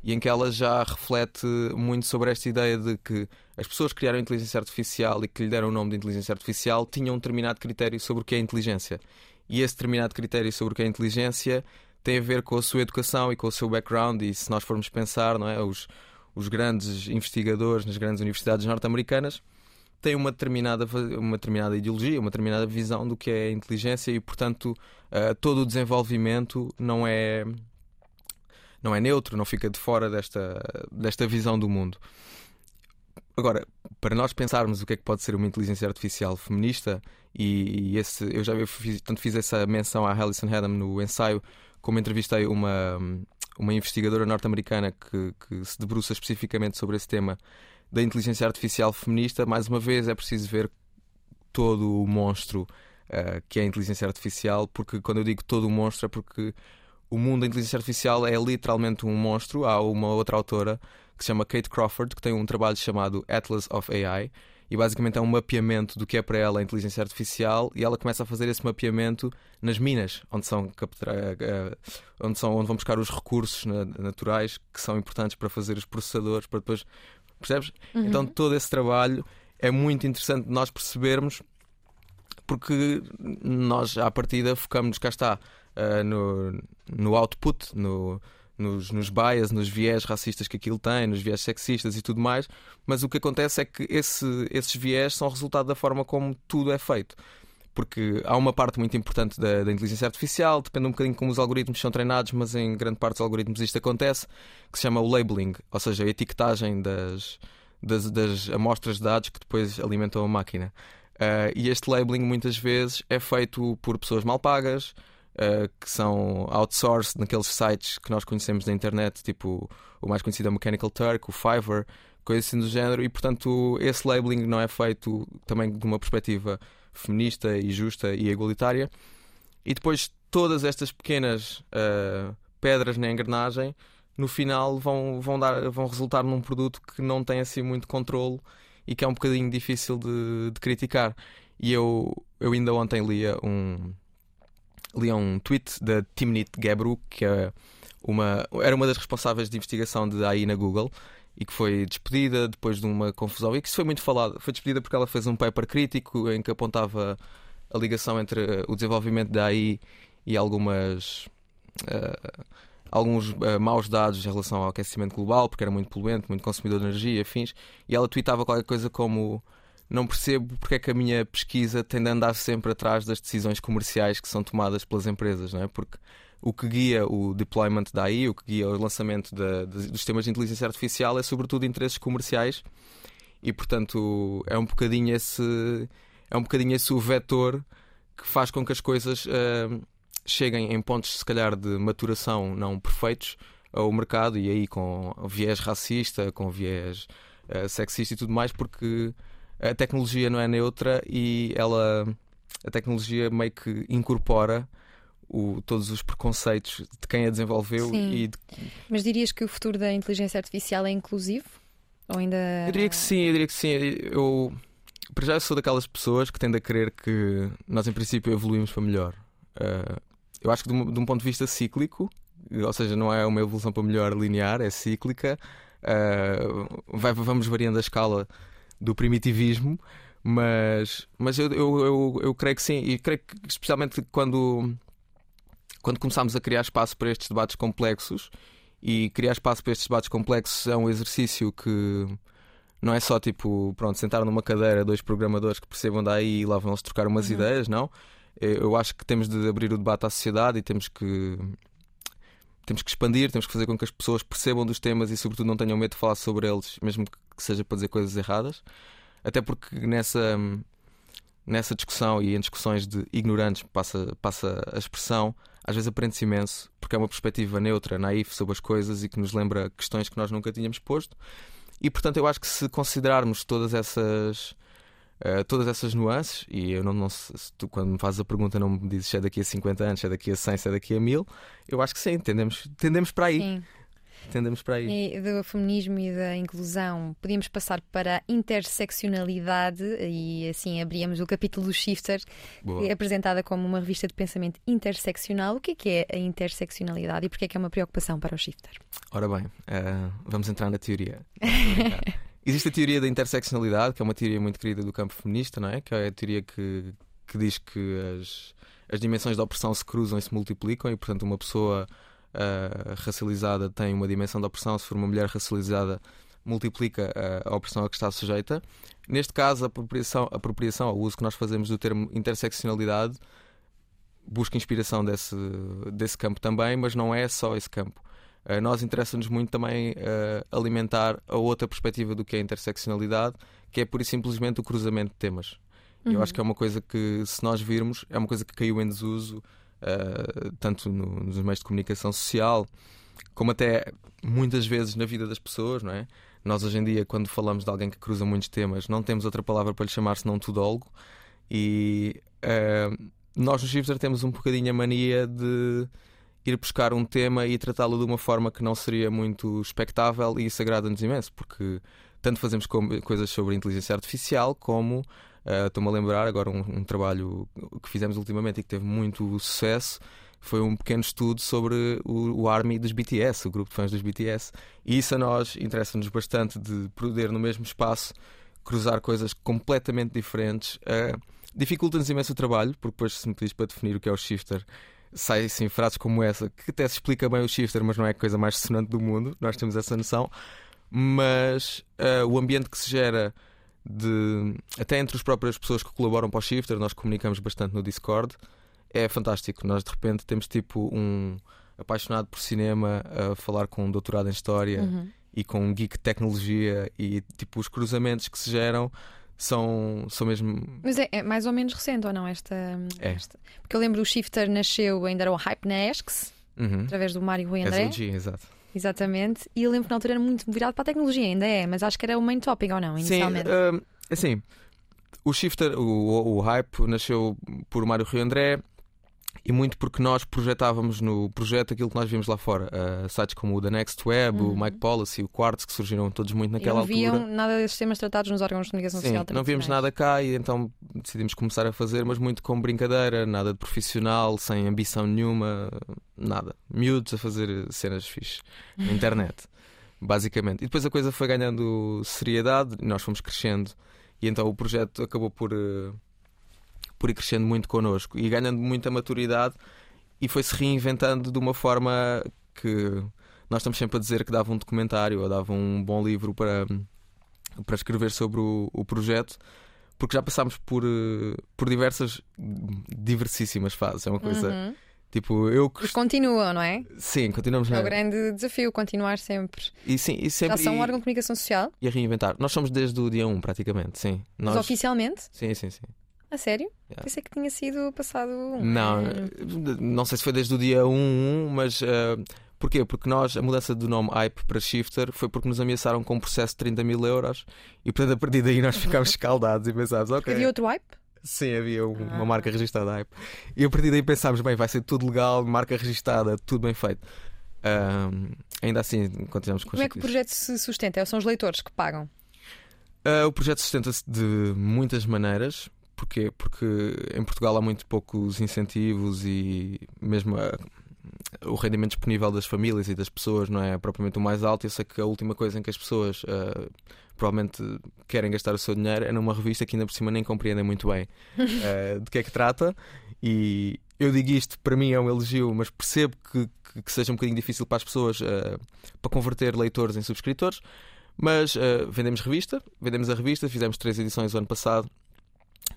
e em que ela já reflete muito sobre esta ideia de que as pessoas que criaram a inteligência artificial e que lhe deram o nome de inteligência artificial tinham um determinado critério sobre o que é inteligência. E esse determinado critério sobre o que é inteligência tem a ver com a sua educação e com o seu background, e se nós formos pensar, não é? Os, os grandes investigadores nas grandes universidades norte-americanas têm uma determinada, uma determinada ideologia, uma determinada visão do que é a inteligência e, portanto, uh, todo o desenvolvimento não é não é neutro, não fica de fora desta, desta visão do mundo. Agora, para nós pensarmos o que é que pode ser uma inteligência artificial feminista, e, e esse, eu já fiz, tanto fiz essa menção à Alison Haddam no ensaio, como entrevistei uma, uma investigadora norte-americana que, que se debruça especificamente sobre esse tema da inteligência artificial feminista, mais uma vez é preciso ver todo o monstro uh, que é a inteligência artificial, porque quando eu digo todo o monstro é porque o mundo da inteligência artificial é literalmente um monstro. Há uma outra autora que se chama Kate Crawford, que tem um trabalho chamado Atlas of AI, e basicamente é um mapeamento do que é para ela a inteligência artificial e ela começa a fazer esse mapeamento nas minas, onde são, eh, onde, são onde vão buscar os recursos naturais que são importantes para fazer os processadores, para depois. Percebes? Uhum. Então todo esse trabalho é muito interessante nós percebermos porque nós à partida focamos, cá está, uh, no, no output, no, nos, nos bias, nos viés racistas que aquilo tem, nos viés sexistas e tudo mais, mas o que acontece é que esse, esses viés são resultado da forma como tudo é feito. Porque há uma parte muito importante da, da, inteligência artificial, depende um bocadinho como os algoritmos são treinados, mas em grande parte dos algoritmos isto acontece, que se chama o labeling, ou seja, a etiquetagem das, das, das amostras de dados que depois alimentam a máquina. Uh, e este labeling muitas vezes é feito por pessoas mal pagas, uh, que são outsourced naqueles sites que nós conhecemos da internet, tipo o mais conhecido é o Mechanical Turk, o Fiverr, coisas assim do género, e portanto esse labeling não é feito também de uma perspectiva feminista e justa e igualitária. E depois todas estas pequenas uh, pedras na engrenagem no final vão, vão, dar, vão resultar num produto que não tem assim muito controle e que é um bocadinho difícil de, de criticar. E eu, eu ainda ontem lia um, li um tweet da Timnit Gebru, que é uma, era uma das responsáveis de investigação de AI na Google e que foi despedida depois de uma confusão e que isso foi muito falado. Foi despedida porque ela fez um paper crítico em que apontava a ligação entre o desenvolvimento da AI e algumas uh, alguns uh, maus dados em relação ao aquecimento global, porque era muito poluente, muito consumidor de energia, afins, e ela tweetava qualquer coisa como não percebo porque é que a minha pesquisa tem de andar sempre atrás das decisões comerciais que são tomadas pelas empresas, não é? Porque o que guia o deployment da AI, o que guia o lançamento de, de, dos sistemas de inteligência artificial é sobretudo interesses comerciais e, portanto, é um bocadinho esse, é um bocadinho esse o vetor que faz com que as coisas uh, cheguem em pontos, se calhar, de maturação não perfeitos ao mercado e aí com viés racista, com viés uh, sexista e tudo mais, porque a tecnologia não é neutra e ela a tecnologia meio que incorpora o, todos os preconceitos de quem a desenvolveu e de... mas dirias que o futuro da inteligência artificial é inclusivo? Ou ainda eu diria que sim eu diria que sim. Eu para já sou daquelas pessoas que tendem a crer que nós em princípio evoluímos para melhor. Uh, eu acho que de um, de um, ponto de vista cíclico ou seja não é uma evolução para melhor linear é cíclica uh, vai, vamos variando a escala do primitivismo, mas, mas eu, eu, eu, eu, creio que sim, e creio que especialmente quando, quando começámos a criar espaço para estes debates complexos, e criar espaço para estes debates complexos é um exercício que não é só tipo, pronto, sentar numa cadeira dois programadores que percebam daí e lá vão eles trocar umas uhum. ideias, não. Eu acho que temos de abrir o debate à sociedade e temos que temos que expandir, temos que fazer com que as pessoas percebam dos temas e, sobretudo, não tenham medo de falar sobre eles, mesmo que seja para dizer coisas erradas. Até porque nessa, nessa discussão e em discussões de ignorantes, passa, passa a expressão, às vezes aprende-se imenso, porque é uma perspectiva neutra, naif sobre as coisas e que nos lembra questões que nós nunca tínhamos posto. E, portanto, eu acho que se considerarmos todas essas uh, todas essas nuances, e eu não, não tu quando me fazes a pergunta não me dizes se é daqui a 50 anos, se é daqui a 100, se é daqui a 1000, eu acho que sim, tendemos, tendemos para aí. Sim. Tendemos para aí. E do feminismo e da inclusão, podíamos passar para a interseccionalidade e assim abríamos o capítulo do Shifter, é apresentada como uma revista de pensamento interseccional. O que é, que é a interseccionalidade e porquê é que é uma preocupação para o Shifter? Ora bem, uh, vamos entrar na teoria. Existe a teoria da interseccionalidade, que é uma teoria muito querida do campo feminista, não é? Que é a teoria que, que diz que as, as dimensões da opressão se cruzam e se multiplicam, e portanto, uma pessoa uh, racializada tem uma dimensão de opressão, se for uma mulher racializada, multiplica a, a opressão a que está sujeita. Neste caso, a apropriação, a apropriação, o uso que nós fazemos do termo interseccionalidade busca inspiração desse, desse campo também, mas não é só esse campo. Uh, nós interessa-nos muito também uh, alimentar a outra perspectiva do que é a interseccionalidade, que é pura e simplesmente o cruzamento de temas. Uhum. Eu acho que é uma coisa que, se nós virmos, é uma coisa que caiu em desuso, uh, tanto no, nos meios de comunicação social, como até muitas vezes na vida das pessoas, não é? Nós hoje em dia, quando falamos de alguém que cruza muitos temas, não temos outra palavra para lhe chamar senão tudólogo. E nós no Shifter temos um bocadinho a mania de ir buscar um tema e tratá-lo de uma forma que não seria muito expectável e isso agrada-nos imenso, porque tanto fazemos coisas sobre inteligência artificial como uh, estou-me a lembrar agora um, um, trabalho que fizemos ultimamente e que teve muito sucesso foi um pequeno estudo sobre o, o Army dos BTS, o grupo de fãs dos BTS, e isso a nós interessa-nos bastante de poder no mesmo espaço cruzar coisas completamente diferentes. Uh, Dificulta-nos imenso o trabalho, porque depois, se me pedis para definir o que é o shifter, sai assim frases como essa, que até se explica bem o shifter, mas não é a coisa mais sonante do mundo, nós temos essa noção. Mas uh, o ambiente que se gera de, até entre as próprias pessoas que colaboram para o shifter, nós comunicamos bastante no Discord, é fantástico. Nós de repente temos tipo um apaixonado por cinema a falar com um doutorado em história uhum. e com um geek de tecnologia e tipo os cruzamentos que se geram são, são mesmo. Mas é, é, mais ou menos recente ou não? Esta, é. Esta... Porque eu lembro o Shifter nasceu, ainda era o hype na ESCS, uhum. através do Mário Rui André. SLG, exato. Exatamente. E eu lembro que na altura era muito virado para a tecnologia, ainda é, mas acho que era o main topic ou não, inicialmente. Sim, uh, assim, o Shifter, o, o, hype, nasceu por Mário Rui André e muito porque nós projetávamos no projeto aquilo que nós vimos lá fora. Uh, sites como o The Next Web, uhum. o Mike Policy, o Quartz, que surgiram todos muito naquela altura. Não viam nada desses temas tratados nos órgãos de comunicação Sim, social. Não víamos nada cá e então decidimos começar a fazer, mas muito como brincadeira, nada de profissional, sem ambição nenhuma, nada. Miúdos a fazer cenas fixes na internet, basicamente. E depois a coisa foi ganhando seriedade, nós fomos crescendo e então o projeto acabou por. Uh, por ir crescendo muito connosco e ganhando muita maturidade e foi-se reinventando de uma forma que nós estamos sempre a dizer que dava um documentário ou dava um bom livro para, para escrever sobre o, o projeto porque já passámos por, por diversas diversíssimas fases. É uma coisa. Uhum. Tipo, eu E continuam, não é? Sim, continuamos. É o grande desafio, continuar sempre. E sim, e sempre. Já são um órgão de comunicação social? E a reinventar. Nós somos desde o dia 1, praticamente, sim. Nós... Mas oficialmente? Sim, sim, sim. A sério? Yeah. Pensei que tinha sido passado um Não, não sei se foi desde o dia 1, mas. Uh, porquê? Porque nós, a mudança do nome Hype para Shifter foi porque nos ameaçaram com um processo de 30 mil euros e portanto a partir daí nós ficámos escaldados e pensámos, ok. Havia outro Hype? Sim, havia uma ah. marca registrada Hype. E a partir daí pensámos, bem, vai ser tudo legal, marca registrada, tudo bem feito. Uh, ainda assim, continuamos com Como é que o projeto se sustenta? São os leitores que pagam? Uh, o projeto sustenta-se de muitas maneiras. Porquê? Porque em Portugal há muito poucos incentivos e mesmo a, o rendimento disponível das famílias e das pessoas não é propriamente o mais alto. Eu sei que a última coisa em que as pessoas uh, provavelmente querem gastar o seu dinheiro é numa revista que ainda por cima nem compreendem muito bem uh, de que é que trata. E eu digo isto, para mim é um elogio, mas percebo que, que, que seja um bocadinho difícil para as pessoas uh, para converter leitores em subscritores. Mas vendemos revista, vendemos a revista, fizemos três edições o ano passado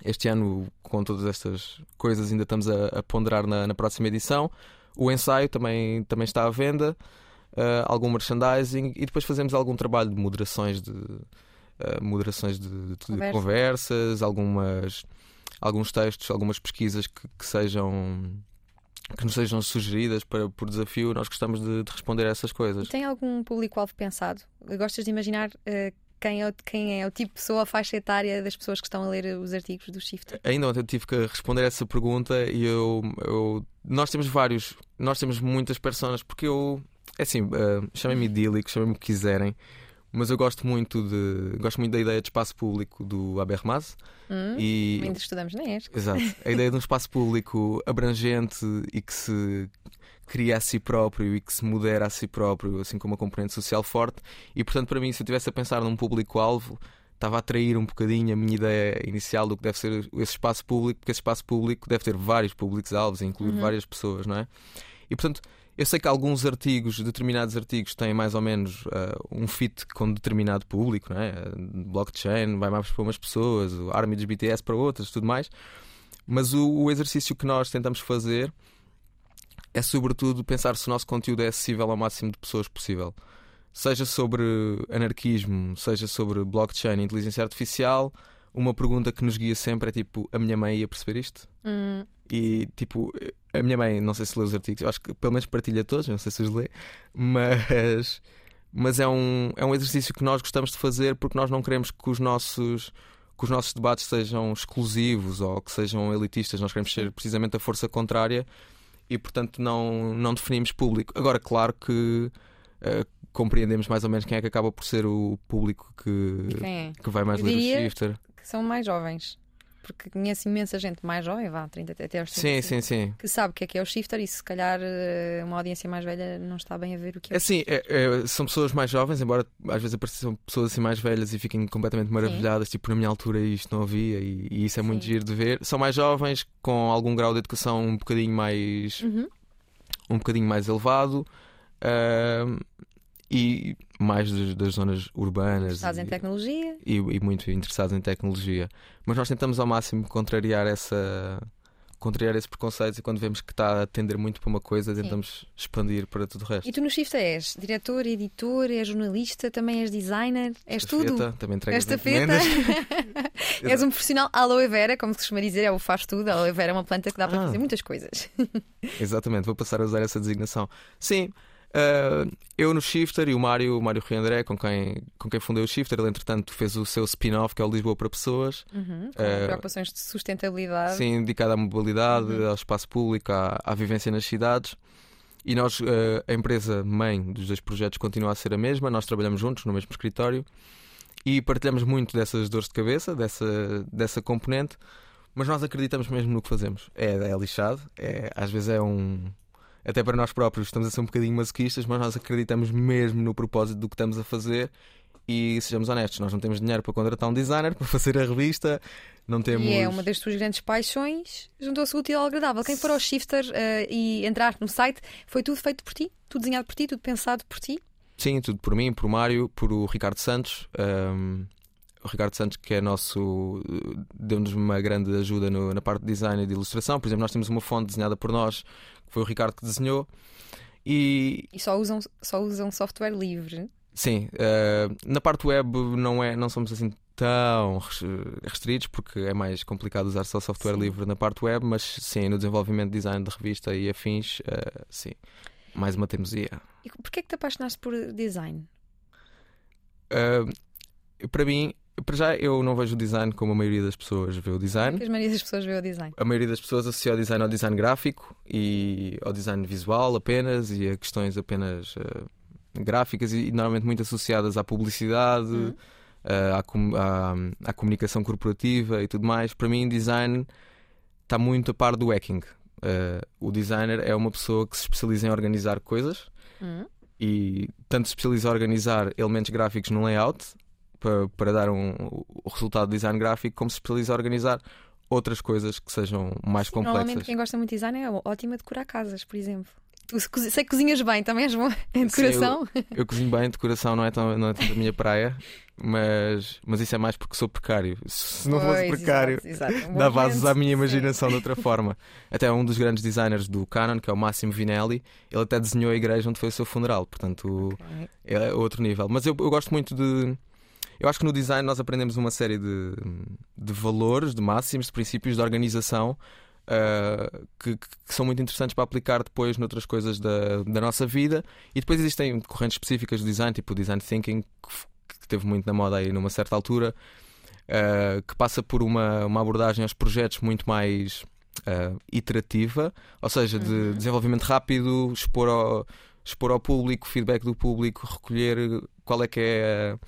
este ano, com todas estas coisas, ainda estamos a, a ponderar na, na, próxima edição. O ensaio também, também está à venda, uh, algum merchandising e depois fazemos algum trabalho de moderações de, uh, moderações de, de, de, conversas, algumas, alguns textos, algumas pesquisas que, que sejam que nos sejam sugeridas para, por desafio, nós gostamos de, de responder a essas coisas. Tem algum público-alvo pensado? Gostas de imaginar uh, quem é, quem é o tipo de pessoa, a faixa etária das pessoas que estão a ler os artigos do Shift? Ainda ontem eu tive que responder essa pergunta e eu, eu nós temos vários, nós temos muitas personas, porque eu, é assim, uh, chamem-me idílico, chamem-me o que quiserem, mas eu gosto muito de gosto muito da ideia de espaço público do Habermas hum, e ainda estudamos na ESC. Exato, a ideia de um espaço público abrangente e que se cria a si próprio e que se modera a si próprio, assim como uma componente social forte. E portanto, para mim, se eu estivesse a pensar num público-alvo, estava a atrair um bocadinho a minha ideia inicial do que deve ser esse espaço público, porque esse espaço público deve ter vários públicos-alvos, incluir uhum. várias pessoas, não é? E portanto, eu sei que alguns artigos, determinados artigos, têm mais ou menos uh, um fit com determinado público, não é? Blockchain vai mais para umas pessoas, o Army dos BTS para outras, tudo mais. Mas o, o exercício que nós tentamos fazer é sobretudo pensar se o nosso conteúdo é acessível ao máximo de pessoas possível. Seja sobre anarquismo, seja sobre blockchain e inteligência artificial, uma pergunta que nos guia sempre é tipo: a minha mãe ia perceber isto? Hum. E tipo, a minha mãe, não sei se lê os artigos, eu acho que pelo menos partilha todos, não sei se os lê, mas, mas é, um, é um exercício que nós gostamos de fazer porque nós não queremos que os nossos que os nossos debates sejam exclusivos ou que sejam elitistas, nós queremos ser precisamente a força contrária e, portanto, não, não definimos público. Agora, claro que uh, compreendemos mais ou menos quem é que acaba por ser o público que, é? que vai mais ler o shifter. Que são mais jovens. Porque conheço imensa gente mais jovem, vá, 30 até aos 30, Sim, sim, sim. que sabe o que é que é o shifter e se calhar eh, uma audiência mais velha não está bem a ver o que é. Assim, é- é- são pessoas mais jovens, embora às vezes apareçam pessoas assim mais velhas e fiquem completamente maravilhadas, tipo, na minha altura isto não havia, e, e isso é muito Sim. giro de ver. São mais jovens, com algum grau de educação um bocadinho mais, Uhum. um bocadinho mais elevado. ahm, e mais das, das zonas urbanas em e, tecnologia, e- e muito interessados em tecnologia. Mas nós tentamos ao máximo contrariar essa contrariar esses preconceitos e quando vemos que está a tender muito para uma coisa, tentamos expandir para tudo o resto. E tu no Shift és diretor, editor, és jornalista, também és designer, és tudo. Estafeta, também entrega És as tafeta. encomendas. és um profissional aloe vera, como se costuma dizer, é o faz tudo. A aloe vera é uma planta que dá para Ah. fazer muitas coisas. Exatamente, vou passar a usar essa designação. Sim, ah, eu no Shifter e o Mário, o Mário Rui André, com quem, com quem fundei o Shifter, ele entretanto fez o seu spin-off que é o Lisboa para Pessoas, Uhum, com Eh, preocupações de sustentabilidade. sim, dedicado à mobilidade, Uhum. ao espaço público, à, à vivência nas cidades. E nós, ah, a empresa mãe dos dois projetos continua a ser a mesma, nós trabalhamos juntos no mesmo escritório e partilhamos muito dessas dores de cabeça, dessa, dessa componente, mas nós acreditamos mesmo no que fazemos. É, é lixado, é, às vezes é um. Até para nós próprios estamos a ser um bocadinho masoquistas, mas nós acreditamos mesmo no propósito do que estamos a fazer. E sejamos honestos, nós não temos dinheiro para contratar um designer para fazer a revista, não temos. E é uma das tuas grandes paixões, juntou-se o útil ao agradável. Quem for ao Shifter eh, e entrar no site, foi tudo feito por ti, tudo desenhado por ti, tudo pensado por ti. Sim, tudo por mim, por Mário, por o Ricardo Santos. Um, o Ricardo Santos, que é nosso. deu-nos uma grande ajuda no- na parte de design e de ilustração. Por exemplo, nós temos uma fonte desenhada por nós, que foi o Ricardo que desenhou. E E só usam, só usam software livre. sim, uh, na parte web não, é, não somos assim tão res- restritos, porque é mais complicado usar só software Sim. livre na parte web, mas sim, no desenvolvimento de design de revista e afins, uh, sim. Mais uma teimosia. E porquê é que te apaixonaste por design? Uh, para mim, para já, eu não vejo o design como a maioria das pessoas vê o design. Porque a maioria das pessoas vê o design. A maioria das pessoas associa o design ao design gráfico e ao design visual apenas e a questões apenas uh, gráficas e, normalmente muito associadas à publicidade, Uhum. uh, à, com- à- à comunicação corporativa e tudo mais. Para mim, design está muito a par do hacking. Uh, o designer é uma pessoa que se especializa em organizar coisas Hum. e tanto se especializa em organizar elementos gráficos num layout para, para dar um, o resultado de design gráfico, como se especializa em organizar outras coisas que sejam mais Sim, Normalmente complexas. quem gosta muito de design é ótima a decorar casas, por exemplo. Tu sei que cozinhas bem, também és bom em decoração. Eu cozinho bem, decoração não é, tão, não é tanto a minha praia, mas, mas isso é mais porque sou precário. Se não fosse precário, exato, exato. Bom dá bases argumento. à minha Sim. imaginação de outra forma. Até um dos grandes designers do Canon, que é o Máximo Vinelli, ele até desenhou a igreja onde foi o seu funeral. Portanto, Ok. é outro nível. Mas eu, eu gosto muito de. Eu acho que no design nós aprendemos uma série de, de valores, de máximos, de princípios de organização ah, que, que são muito interessantes para aplicar depois noutras coisas da, da nossa vida. E depois existem correntes específicas do design, tipo o design thinking, que, que teve muito na moda aí numa certa altura, ah, que passa por uma, uma abordagem aos projetos muito mais ah, iterativa, ou seja, de Uhum. desenvolvimento rápido, expor ao, expor ao público, feedback do público, recolher qual é que é a,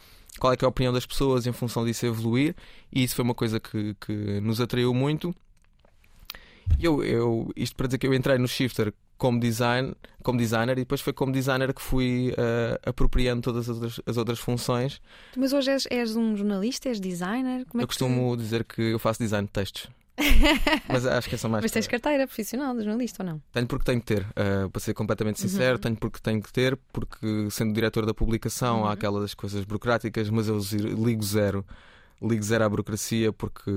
qual é que é a opinião das pessoas em função disso evoluir, e isso foi uma coisa que, que nos atraiu muito. Eu, eu, isto para dizer que eu entrei no Shifter como, design, como designer e depois foi como designer que fui ah, apropriando todas as outras, as outras funções. Mas hoje és, és um jornalista, és designer? É eu que tu- costumo dizer que eu faço design de textos. Mas acho que é só mais. Mas tens carteira profissional de jornalista ou não? Tenho porque tenho que ter, uh, para ser completamente sincero, Uhum. tenho porque tenho que ter, porque sendo diretor da publicação Uhum. há aquelas coisas burocráticas, mas eu ligo zero, ligo zero à burocracia porque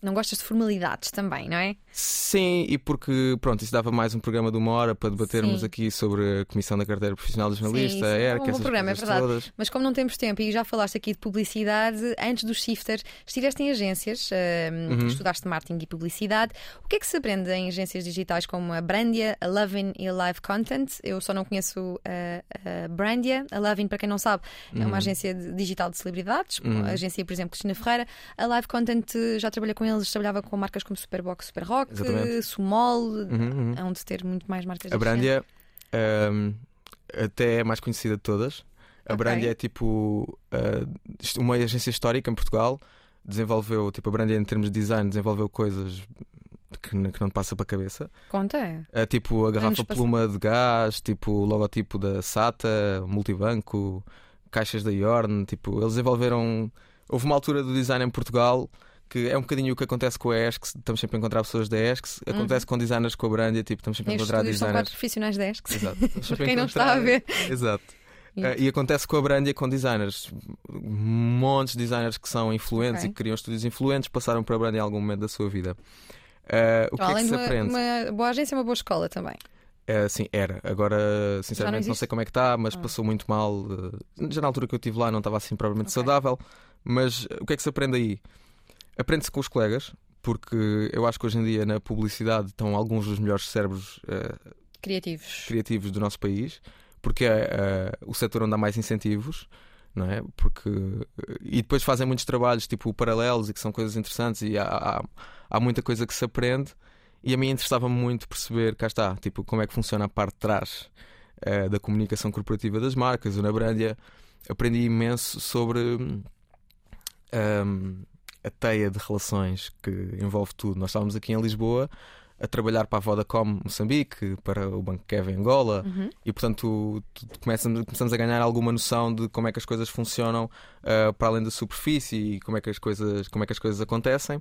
Não gostas de formalidades também, não é? sim, e porque pronto, isso dava mais um programa de uma hora para debatermos Sim. aqui sobre a Comissão da Carteira Profissional do Jornalista, a é um ERC, bom programa, é verdade. todas. Mas como não temos tempo e já falaste aqui de publicidade, antes do Shifter, estiveste em agências, hum, Uhum. estudaste marketing e publicidade. O que é que se aprende em agências digitais como a Brandia, a Lovin e a Live Content? Eu só não conheço a, a Brandia. A Lovin, para quem não sabe, é uma Uhum. agência digital de celebridades, Uhum. agência, por exemplo, Cristina Ferreira. A Live Content, já trabalhei com eles trabalhava com marcas como Superbox, Superrock, Exatamente. Sumol, Uhum, uhum. hão de ter muito mais marcas A. Brandia ahm, até é mais conhecida de todas. A Ok. Brandia é tipo isto- uma agência histórica em Portugal. Desenvolveu, tipo, a Brandia em termos de design, desenvolveu coisas que, que não te passa para a cabeça. Conta. É tipo a garrafa pluma de gás, tipo o logotipo da SATA, multibanco, caixas da Yorn. Tipo, eles desenvolveram. Houve uma altura do design em Portugal que é um bocadinho o que acontece com a ESCS. Estamos sempre a encontrar pessoas da ESCS. Acontece com designers com a Brandia, tipo, estamos sempre a encontrar estúdio são designers. quatro profissionais de ESC. Exato. Sempre quem não está a ver. Exato. Uh, e acontece com a Brandia com designers. Montes de designers que são influentes Ok. e que criam estúdios influentes passaram para a Brandia em algum momento da sua vida. Uh, o que é que Além se uma, aprende? uma boa agência, é uma boa escola também. Uh, sim, era. Agora, sinceramente, não, existe? sei como é que está, mas Ah. passou muito mal. Já na altura que eu estive lá não estava assim propriamente Ok. saudável. Mas o que é que se aprende aí? Aprende-se com os colegas, porque eu acho que hoje em dia na publicidade estão alguns dos melhores cérebros uh, Criativos. criativos do nosso país, porque é eh, o setor onde há mais incentivos, não é? Porque, e depois fazem muitos trabalhos tipo paralelos e que são coisas interessantes e há, há, há muita coisa que se aprende. E a mim interessava-me muito perceber, cá está, tipo, como é que funciona a parte de trás eh, da comunicação corporativa das marcas. Eu na Brandia aprendi imenso sobre hum, hum, a teia de relações que envolve tudo. Nós estávamos aqui em Lisboa a trabalhar para a Vodacom Moçambique, para o Banco Kevin Angola, Uhum. e portanto começamos, começamos a ganhar alguma noção de como é que as coisas funcionam ah, para além da superfície e como é que as coisas, como é que as coisas acontecem.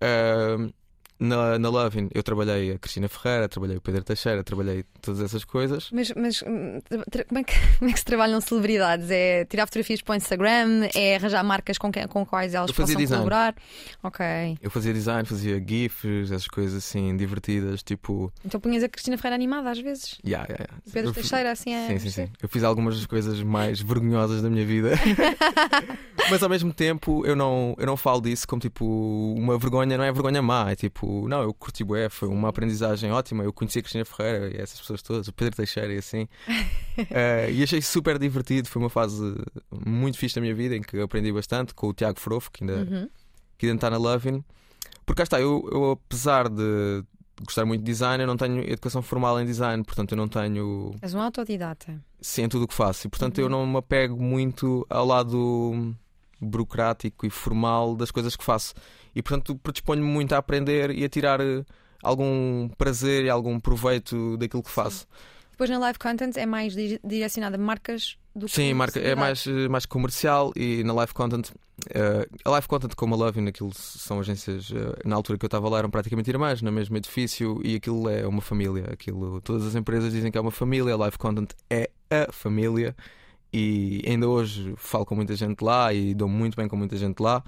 Ah, na, na Lovin eu trabalhei a Cristina Ferreira, trabalhei o Pedro Teixeira, trabalhei todas essas coisas. Mas, mas hum, como, é que, como é que se trabalham celebridades? É tirar fotografias para o Instagram? É arranjar marcas com, quem, com quais elas possam design. colaborar? Ok. Eu fazia design, fazia GIFs, essas coisas assim divertidas, tipo. Então punhas a Cristina Ferreira animada às vezes? Yeah, yeah, yeah. O Pedro Eu Teixeira assim a Sim, sim, sim. Eu fiz algumas das coisas mais vergonhosas da minha vida. Mas ao mesmo tempo eu não, eu não falo disso como tipo uma vergonha, não é vergonha má, é tipo, não, eu curti bué, foi uma aprendizagem ótima. Eu conheci a Cristina Ferreira e essas pessoas todas, o Pedro Teixeira e assim. Eh, e achei super divertido, foi uma fase muito fixe da minha vida em que aprendi bastante com o Tiago Frofo, que ainda, Uhum. que ainda está na Lovin. Porque cá está, eu, eu apesar de gostar muito de design, eu não tenho educação formal em design, portanto eu não tenho És um autodidata. sim em tudo o que faço. E portanto Uhum. eu não me apego muito ao lado burocrático e formal das coisas que faço. E portanto predisponho-me muito a aprender e a tirar eh, algum prazer e algum proveito daquilo que faço. Depois na live content é mais di- direcionada a marcas do que Sim, marca, é mais, eh, mais comercial e na live content. eh, a live content como a Lovin, aquilo são agências, eh, na altura que eu estava lá eram praticamente irmãs, no mesmo edifício, e aquilo é uma família. Aquilo, todas as empresas dizem que é uma família, a live content é a família, e ainda hoje falo com muita gente lá e dou muito bem com muita gente lá.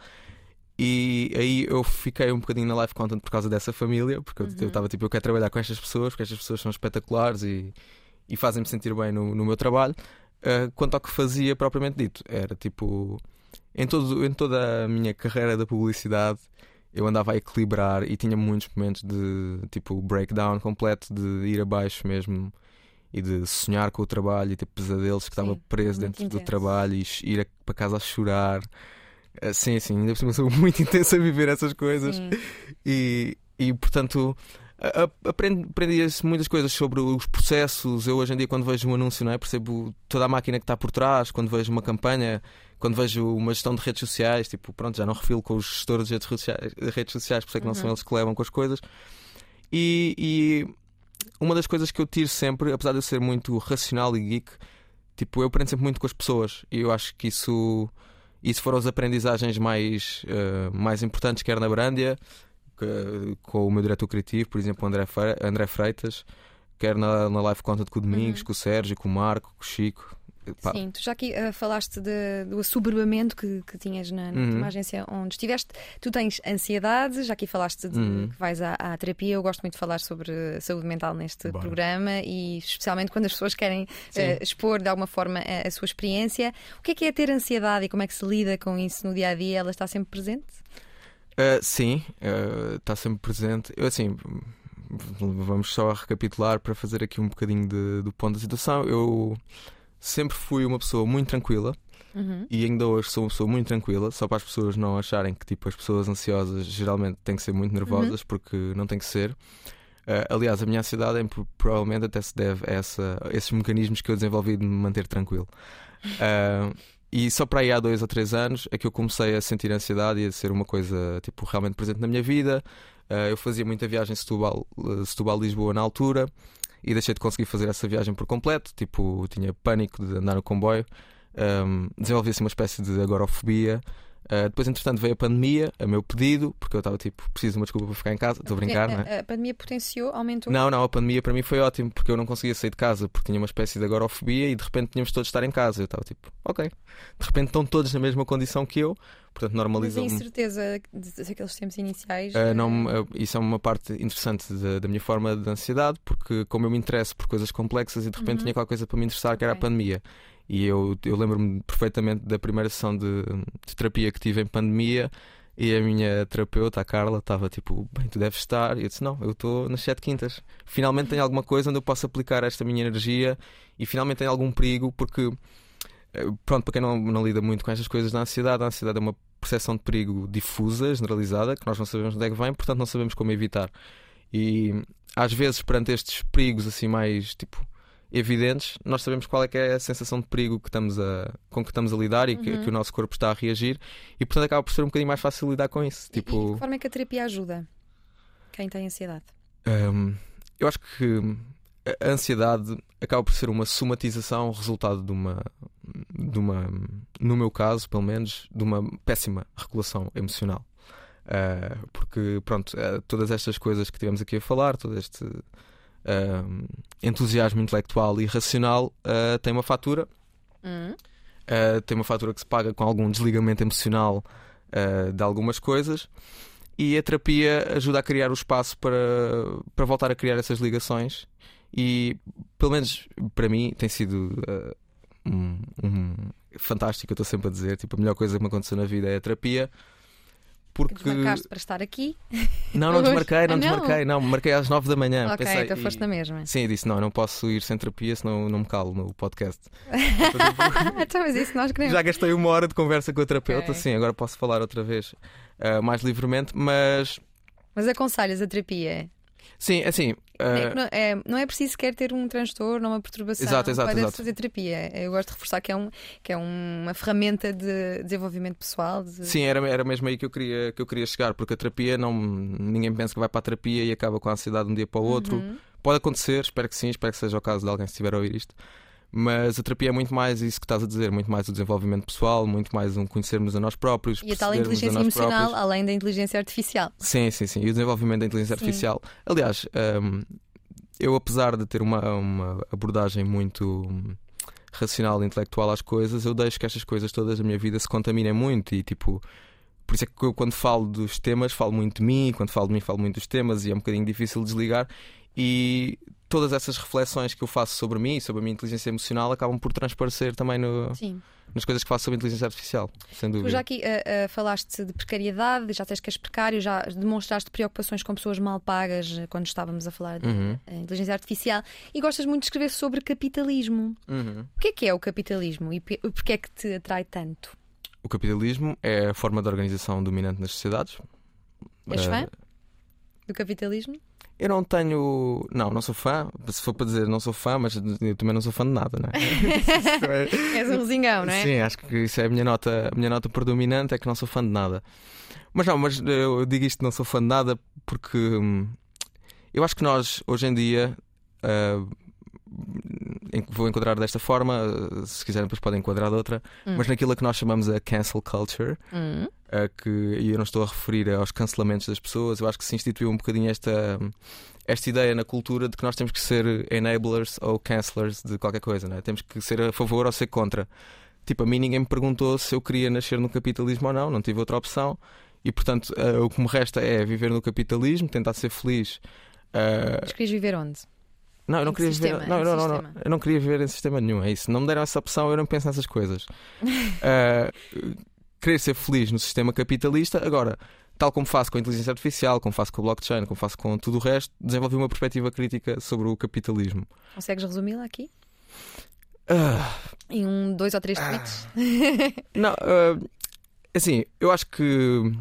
E aí eu fiquei um bocadinho na live content por causa dessa família, porque eu- eu Uhum. estava tipo, eu quero trabalhar com estas pessoas, porque estas pessoas são espetaculares e, e fazem-me sentir bem no, no meu trabalho. Uh, quanto ao que fazia propriamente dito, era tipo em, todo, em toda a minha carreira da publicidade eu andava a equilibrar e tinha muitos momentos de tipo breakdown completo, de ir abaixo mesmo e de sonhar com o trabalho e ter pesadelos que estava preso dentro do intenso. trabalho e ir a- para casa a chorar. Uh, sim, sim, ainda por cima sou muito intenso a viver essas coisas e, e portanto a- a- aprendi, aprendi muitas coisas sobre os processos. Eu hoje em dia, quando vejo um anúncio, não é? percebo toda a máquina que está por trás. Quando vejo uma campanha, quando vejo uma gestão de redes sociais, tipo, pronto, já não refilo com os gestores de redes sociais, de redes sociais por isso é que não são Uhum. eles que levam com as coisas. E, e uma das coisas que eu tiro sempre, apesar de eu ser muito racional e geek, tipo, eu aprendo sempre muito com as pessoas. E eu acho que isso, isso foram as aprendizagens mais, eh, mais importantes, quer na Brandia, que- com o meu diretor criativo, por exemplo, André, Fe- André Freitas, quer na, na live content com o Domingos, Uhum. com o Sérgio, com o Marco, com o Chico. Pá, Sim, tu já aqui eh, falaste de- do assoberbamento que, que tinhas na, na Uhum. agência onde estiveste. Tu tens ansiedade, já aqui falaste de Uhum. que vais à, à terapia. Eu gosto muito de falar sobre saúde mental neste Bora. programa e especialmente quando as pessoas querem eh, expor de alguma forma a, a sua experiência. O que é que é ter ansiedade e como é que se lida com isso no dia a dia? Ela está sempre presente? Uh, sim, uh, está sempre presente. Eu, assim, vamos só recapitular para fazer aqui um bocadinho de- do ponto da situação. Eu sempre fui uma pessoa muito tranquila, Uhum. e ainda hoje sou uma pessoa muito tranquila, só para as pessoas não acharem que tipo as pessoas ansiosas geralmente têm que ser muito nervosas, porque não tem que ser. Ah, aliás, a minha ansiedade é, pro- provavelmente até se deve a, essa, a esses mecanismos que eu desenvolvi de me manter tranquilo. Ah, e só para aí há dois ou três anos é que eu comecei a sentir ansiedade e a ser uma coisa tipo, realmente presente na minha vida. Ah, eu fazia muita viagem Setúbal- Setúbal-Lisboa na altura e deixei de conseguir fazer essa viagem por completo. Tipo, tinha pânico de andar no comboio. Um, desenvolvi assim uma espécie de agorafobia. Uh, depois, entretanto, veio a pandemia, a meu pedido, porque eu estava tipo, preciso de uma desculpa para ficar em casa. Estou a brincar, não é? a, a pandemia potenciou, aumentou. Não, não, a pandemia para mim foi ótimo, porque eu não conseguia sair de casa, porque tinha uma espécie de agorafobia e de repente tínhamos todos de estar em casa. Eu estava tipo, ok. De repente estão todos na mesma condição que eu, portanto Mas a incerteza daqueles tempos iniciais. Uh, não, uh, isso é uma parte interessante da, da minha forma de ansiedade, porque como eu me interesso por coisas complexas e de repente Uhum. tinha qualquer coisa para me interessar, que era a pandemia. E eu, eu lembro-me perfeitamente da primeira sessão de, de terapia que tive em pandemia. E a minha terapeuta, a Carla, estava tipo, bem, tu deves estar. E eu disse, não, eu estou nas sete quintas. Finalmente tenho alguma coisa onde eu posso aplicar esta minha energia e finalmente tenho algum perigo, porque, eh, pronto, para quem não, não lida muito com estas coisas da ansiedade, a ansiedade é uma percepção de perigo difusa, generalizada, que nós não sabemos onde é que vem, portanto não sabemos como evitar. E às vezes, perante estes perigos assim mais tipo evidentes, nós sabemos qual é que é a sensação de perigo que estamos a, com que estamos a lidar e que, Uhum. que o nosso corpo está a reagir, e portanto acaba por ser um bocadinho mais fácil lidar com isso. E- E de Tipo, que forma é que a terapia ajuda quem tem ansiedade? Hum, eu acho que a ansiedade acaba por ser uma somatização, resultado de uma, de uma, no meu caso, pelo menos, de uma péssima regulação emocional. Ah, porque, pronto, ah, todas estas coisas que tivemos aqui a falar, todo este ah, entusiasmo intelectual e racional ah, tem uma fatura. Hum? Uh, tem uma fatura que se paga com algum desligamento emocional uh, de algumas coisas e a terapia ajuda a criar o espaço para, para voltar a criar essas ligações e pelo menos para mim tem sido uh, um, um- fantástico, eu estou sempre a dizer, tipo, a melhor coisa que me aconteceu na vida é a terapia porque Desmarcaste para estar aqui? não, não desmarquei, não Ah, não? desmarquei, não, marquei às nove da manhã. ok, pensei, então foste e- na mesma. Sim, disse: não, não posso ir sem terapia, senão não me calo no podcast. então, mas isso nós queremos. Já gastei uma hora de conversa com a terapeuta, Ok. sim, agora posso falar outra vez ah, mais livremente, mas Mas aconselhas a terapia? Sim, assim. ah, É, não, é, não é preciso sequer ter um transtorno ou uma perturbação Exato, exato, para exato. fazer terapia. Eu gosto de reforçar que é, um, que é uma ferramenta de desenvolvimento pessoal. de- Sim, era, era mesmo aí que eu, queria, que eu queria chegar, porque a terapia não. Ninguém pensa que vai para a terapia e acaba com a ansiedade de um dia para o outro. Uhum. Pode acontecer, espero que sim, espero que seja o caso de alguém que estiver a ouvir isto. Mas a terapia é muito mais isso que estás a dizer, muito mais o desenvolvimento pessoal, muito mais um conhecermos a nós próprios. E a tal inteligência emocional, próprios. além da inteligência artificial. Sim, sim, sim. E o desenvolvimento da inteligência Sim. artificial. Aliás, hum, eu, apesar de ter uma, uma abordagem muito hum, racional e intelectual às coisas, eu deixo que estas coisas todas da minha vida se contaminem muito e tipo. Por isso é que eu, quando falo dos temas, falo muito de mim, quando falo de mim, falo muito dos temas e é um bocadinho difícil desligar. E todas essas reflexões que eu faço sobre mim e sobre a minha inteligência emocional acabam por transparecer também no- nas coisas que faço sobre a inteligência artificial, sem Tu dúvida. já aqui ah, ah, falaste de precariedade, já disseste que és precário, já demonstraste preocupações com pessoas mal pagas ah, quando estávamos a falar de Uhum, inteligência artificial e gostas muito de escrever sobre capitalismo. uhum. O que é que é o capitalismo e porquê é que te atrai tanto? O capitalismo é a forma de organização dominante nas sociedades. És Eh, fã do capitalismo? Eu não tenho. Não, não sou fã. Se for para dizer não sou fã, mas eu também não sou fã de nada, não é? Isso é- És um resingão, não é? Sim, acho que isso é a minha nota, a minha nota predominante, é que não sou fã de nada. Mas não, mas eu digo isto não sou fã de nada porque hum, eu acho que nós, hoje em dia, em- vou enquadrar desta forma, se quiserem depois podem enquadrar de outra, Hum. mas naquilo que nós chamamos a cancel culture, Hum. a que, e eu não estou a referir aos cancelamentos das pessoas, eu acho que se instituiu um bocadinho esta, esta ideia na cultura de que nós temos que ser enablers ou cancelers de qualquer coisa, não é? temos que ser a favor ou ser contra. Tipo, a mim ninguém me perguntou se eu queria nascer no capitalismo ou não, não tive outra opção, e portanto eh, o que me resta é viver no capitalismo, tentar ser feliz. eh, Mas querias viver onde? Não, eu não queria sistema? viver. Não, não, não, não, eu não queria viver em sistema nenhum, é isso. Não me deram essa opção, eu não penso nessas coisas. Ah, querer ser feliz no sistema capitalista, agora, tal como faço com a inteligência artificial, como faço com o blockchain, como faço com tudo o resto, desenvolvi uma perspectiva crítica sobre o capitalismo. Consegues resumi-la aqui? Ah, Em um, dois ou três tweets? não, ah, assim, eu acho que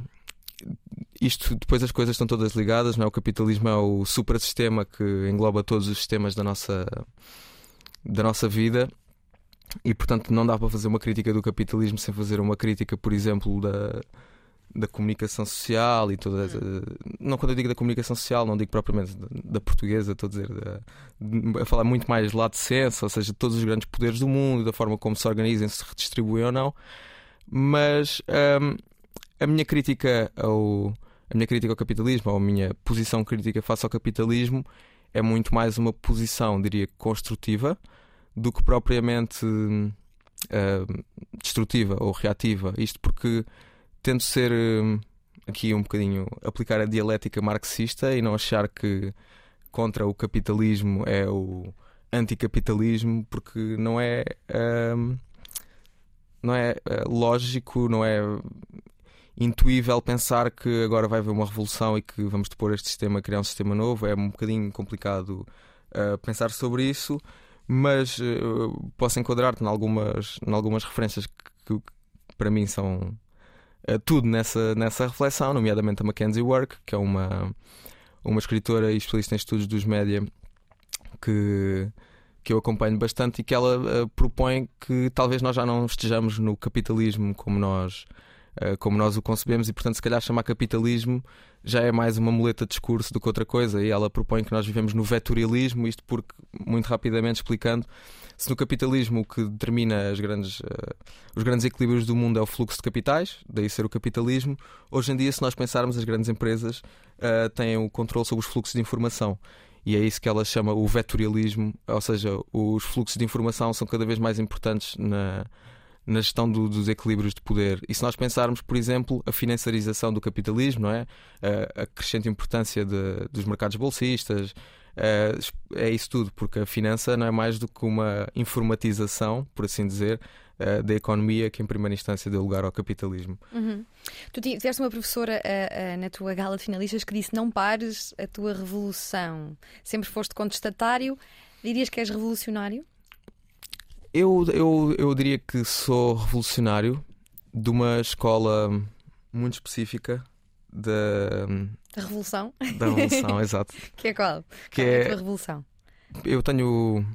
isto, depois as coisas estão todas ligadas, não é? O capitalismo é o suprassistema que engloba todos os sistemas da nossa, da nossa vida e, portanto, não dá para fazer uma crítica do capitalismo sem fazer uma crítica, por exemplo, da, da comunicação social e toda. Não, quando eu digo da comunicação social, não digo propriamente da, da portuguesa, estou a dizer. Da, a falar muito mais lá de senso, ou seja, de todos os grandes poderes do mundo, da forma como se organizam, se redistribuem ou não. Mas hum, a minha crítica ao. A minha crítica ao capitalismo, ou a minha posição crítica face ao capitalismo, é muito mais uma posição, diria, construtiva do que propriamente hum, destrutiva ou reativa. Isto porque tento ser hum, aqui um bocadinho aplicar a dialética marxista e não achar que contra o capitalismo é o anticapitalismo, porque não é hum, não é lógico, não é intuível pensar que agora vai haver uma revolução e que vamos depor este sistema, criar um sistema novo. É um bocadinho complicado uh, pensar sobre isso, mas uh, posso enquadrar-te em algumas, em algumas referências que, que para mim são uh, tudo nessa, nessa reflexão, nomeadamente a Mackenzie Work, que é uma, uma escritora e especialista em estudos dos média que que eu acompanho bastante e que ela uh, propõe que talvez nós já não estejamos no capitalismo como nós como nós o concebemos e portanto se calhar chamar capitalismo já é mais uma muleta de discurso do que outra coisa e ela propõe que nós vivemos no vetorialismo isto porque muito rapidamente explicando se no capitalismo o que determina grandes, uh, os grandes equilíbrios do mundo é o fluxo de capitais, daí ser o capitalismo, hoje em dia, se nós pensarmos, as grandes empresas têm o controle sobre os fluxos de informação. E é isso que ela chama o vetorialismo, ou seja, os fluxos de informação são cada vez mais importantes na, na gestão do, dos equilíbrios de poder. E se nós pensarmos, por exemplo, a financiarização do capitalismo, não é? A, a crescente importância de, dos mercados bolsistas, é, isso tudo, porque a finança não é mais do que uma informatização, por assim dizer, da economia que, em primeira instância, deu lugar ao capitalismo. Uhum. Tu tiveste uma professora uh, uh, na tua gala de finalistas que disse: Não pares a tua revolução. Sempre foste contestatário. Dirias que és revolucionário? Eu, eu, eu diria que sou revolucionário de uma escola muito específica da, da Revolução. Da Revolução, exato. Que é qual? Que qual é, é a tua Revolução? Eu tenho.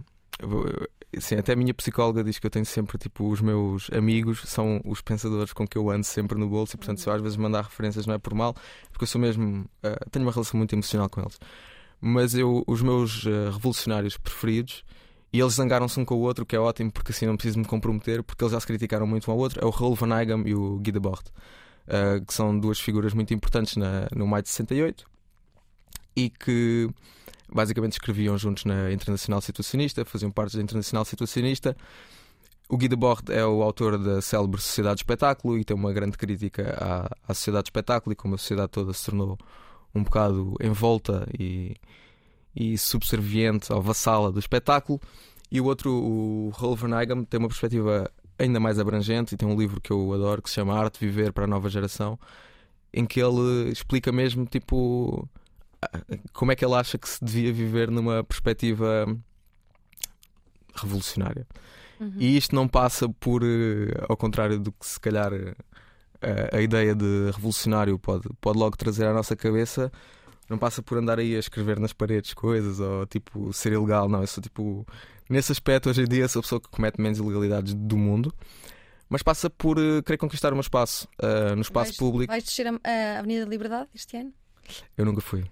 Sim, até a minha psicóloga diz que eu tenho sempre, tipo, os meus amigos são os pensadores com que eu ando sempre no bolso e, portanto, se eu às vezes mandar referências não é por mal, porque eu sou mesmo. Uh, tenho uma relação muito emocional com eles. Mas eu, os meus uh, revolucionários preferidos, e eles zangaram-se um com o outro, que é ótimo, porque assim não preciso me comprometer, porque eles já se criticaram muito um ao outro, é o Raoul Van Eigem e o Guy Debord, uh, que são duas figuras muito importantes na, no Maio de 68 e que basicamente escreviam juntos na Internacional Situacionista, faziam parte da Internacional Situacionista. O Guy Debord é o autor da célebre Sociedade de Espetáculo e tem uma grande crítica à, à sociedade de espetáculo e como a sociedade toda se tornou um bocado envolta e, e subserviente ao vassala do espetáculo. E o outro, o Raoul Van Eigem, tem uma perspectiva ainda mais abrangente e tem um livro que eu adoro que se chama Arte Viver para a Nova Geração, em que ele explica mesmo tipo como é que ele acha que se devia viver numa perspectiva revolucionária. Uhum. E isto não passa por, eh, ao contrário do que se calhar a, eh, a ideia de revolucionário pode, pode logo trazer à nossa cabeça, não passa por andar aí a escrever nas paredes coisas ou tipo ser ilegal, não. Eu sou tipo, nesse aspecto, hoje em dia, sou a pessoa que comete menos ilegalidades do mundo. Mas passa por uh, querer conquistar um espaço uh, no espaço vais, público. Vais descer a, a Avenida da Liberdade este ano? Eu nunca fui.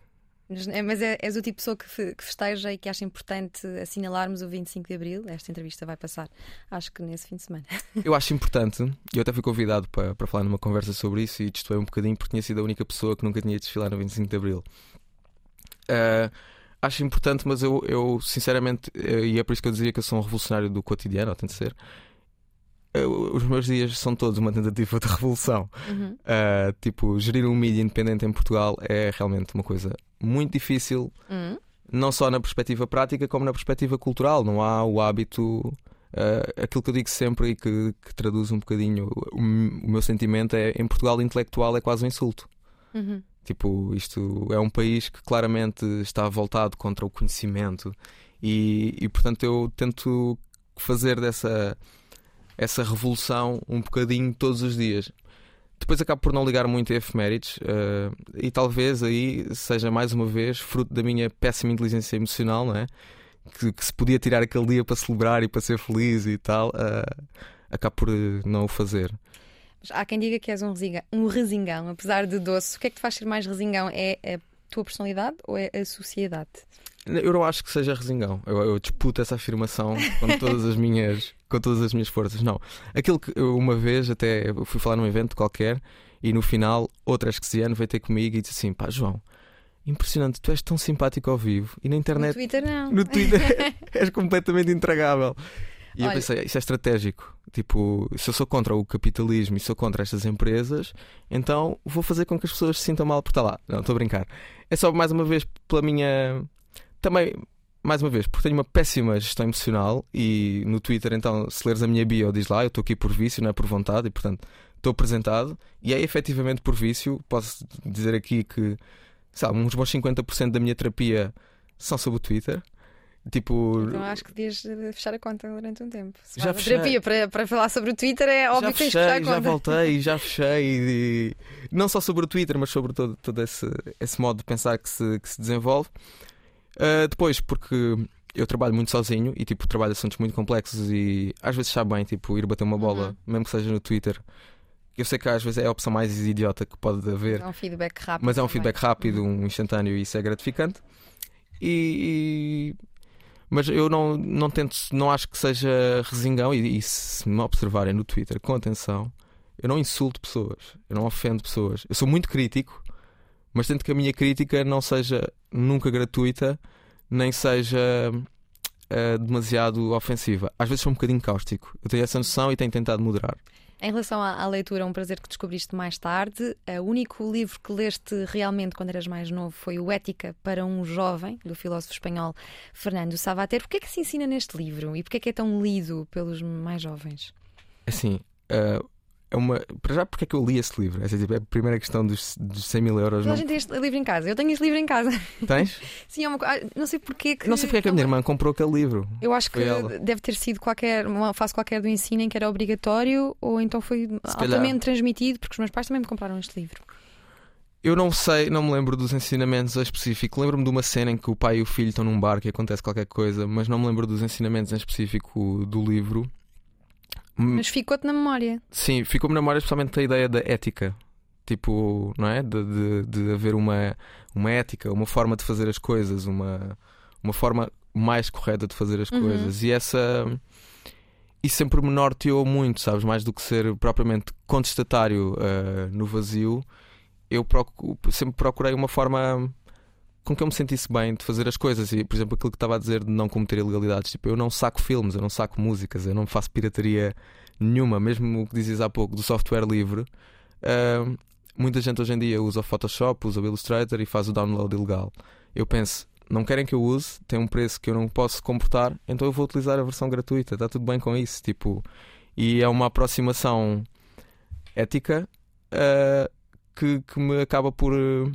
Mas é, és o tipo de pessoa que, que festeja e que acha importante assinalarmos o 25 de Abril. Esta entrevista vai passar, acho que nesse fim de semana. Eu acho importante, e eu até fui convidado para, para falar numa conversa sobre isso e destoei um bocadinho porque tinha sido a única pessoa que nunca tinha desfilar no 25 de Abril. Uh, acho importante, mas eu, eu sinceramente, uh, e é por isso que eu dizia que eu sou um revolucionário do cotidiano, ou tento ser. Uh, os meus dias são todos uma tentativa de revolução. Uhum. tipo, gerir um mídia independente em Portugal é realmente uma coisa muito difícil, uhum. não só na perspectiva prática, como na perspectiva cultural. Não há o hábito. Uh, aquilo que eu digo sempre e que, que traduz um bocadinho o, o, meu sentimento é em Portugal intelectual é quase um insulto. Uhum. Tipo, isto é um país que claramente está voltado contra o conhecimento e, e portanto eu tento fazer dessa essa revolução um bocadinho todos os dias. Depois acabo por não ligar muito a efemérides uh, e talvez aí seja mais uma vez fruto da minha péssima inteligência emocional, não é? Que, que se podia tirar aquele dia para celebrar e para ser feliz e tal, uh, acabo por não o fazer. Há quem diga que és um resingão, um resingão, apesar de doce. O que é que te faz ser mais resingão? É a tua personalidade ou é a sociedade? Eu não acho que seja resingão. Eu, eu disputo essa afirmação com todas as minhas com todas as minhas forças. Não. Aquilo que eu uma vez até fui falar num evento qualquer e no final outra esqueciano veio ter comigo e disse assim: pá, João, impressionante, tu és tão simpático ao vivo e na internet. No Twitter não. No Twitter és completamente intragável. E Olha... eu pensei, isso é estratégico. Tipo, se eu sou contra o capitalismo e sou contra estas empresas, então vou fazer com que as pessoas se sintam mal por estar lá. Não, estou a brincar. É só mais uma vez pela minha. Também mais uma vez, porque tenho uma péssima gestão emocional e no Twitter, então, se leres a minha bio, diz lá, eu estou aqui por vício, não é por vontade, e portanto estou apresentado e é efetivamente por vício. Posso dizer aqui que, sabe, uns bons 50% da minha terapia são sobre o Twitter. Tipo... Então acho que devias fechar a conta durante um tempo. Se já fechei. terapia para, para falar sobre o Twitter é óbvio já que tens fechei, que fechar a conta. Já voltei, já fechei. E, não só sobre o Twitter, mas sobre todo, todo esse, esse modo de pensar que se, que se desenvolve. Uh, depois, porque eu trabalho muito sozinho e tipo trabalho assuntos muito complexos e às vezes sabe bem tipo ir bater uma bola, uhum. mesmo que seja no Twitter. Eu sei que às vezes é a opção mais idiota que pode haver. É um feedback rápido. Mas é um também. feedback rápido, uhum. um instantâneo e isso é gratificante. E, e, mas eu não, não tento, não acho que seja resingão e, e se me observarem no Twitter com atenção, eu não insulto pessoas, eu não ofendo pessoas. Eu sou muito crítico, mas tento que a minha crítica não seja nunca gratuita, nem seja uh, demasiado ofensiva. Às vezes sou um bocadinho cáustico. Eu tenho essa noção e tenho tentado moderar. Em relação à, à leitura, um prazer que descobriste mais tarde. O único livro que leste realmente quando eras mais novo foi o Ética para um Jovem, do filósofo espanhol Fernando Savater. O que é que se ensina neste livro e porquê é que é tão lido pelos mais jovens? Assim, uh, é uma. Para já, porque é que eu li esse livro? Essa tipo, é a primeira questão dos, dos 100 mil euros. Toda a gente tem este livro em casa. Eu tenho este livro em casa. Tens? Sim, é uma... Ah, não sei porque que. Não sei porque é que a minha irmã comprou aquele livro. Eu acho que ela. deve ter sido qualquer, uma fase qualquer do ensino em que era obrigatório ou então foi Se altamente calhar. transmitido, porque os meus pais também me compraram este livro. Eu não sei, não me lembro dos ensinamentos em específico. Lembro-me de uma cena em que o pai e o filho estão num bar que acontece qualquer coisa, mas não me lembro dos ensinamentos em específico do livro. Mas ficou-te na memória. Sim, ficou-me na memória especialmente a ideia da ética. Tipo, não é? De, de, de, haver uma, uma ética, uma forma de fazer as coisas, uma, uma forma mais correta de fazer as uhum. coisas. E essa. Isso sempre me norteou muito, sabes? Mais do que ser propriamente contestatário uh, no vazio, eu procuro, sempre procurei uma forma com que eu me sentisse bem de fazer as coisas. E, por exemplo, aquilo que estava a dizer de não cometer ilegalidades. Tipo, eu não saco filmes, eu não saco músicas, eu não faço pirataria nenhuma, mesmo o que dizias há pouco do software livre. Uh, muita gente hoje em dia usa o Photoshop, usa o Illustrator e faz o download ilegal. Eu penso, não querem que eu use, tem um preço que eu não posso comportar, então eu vou utilizar a versão gratuita. Está tudo bem com isso. Tipo, e é uma aproximação ética uh, que, que me acaba por. Uh,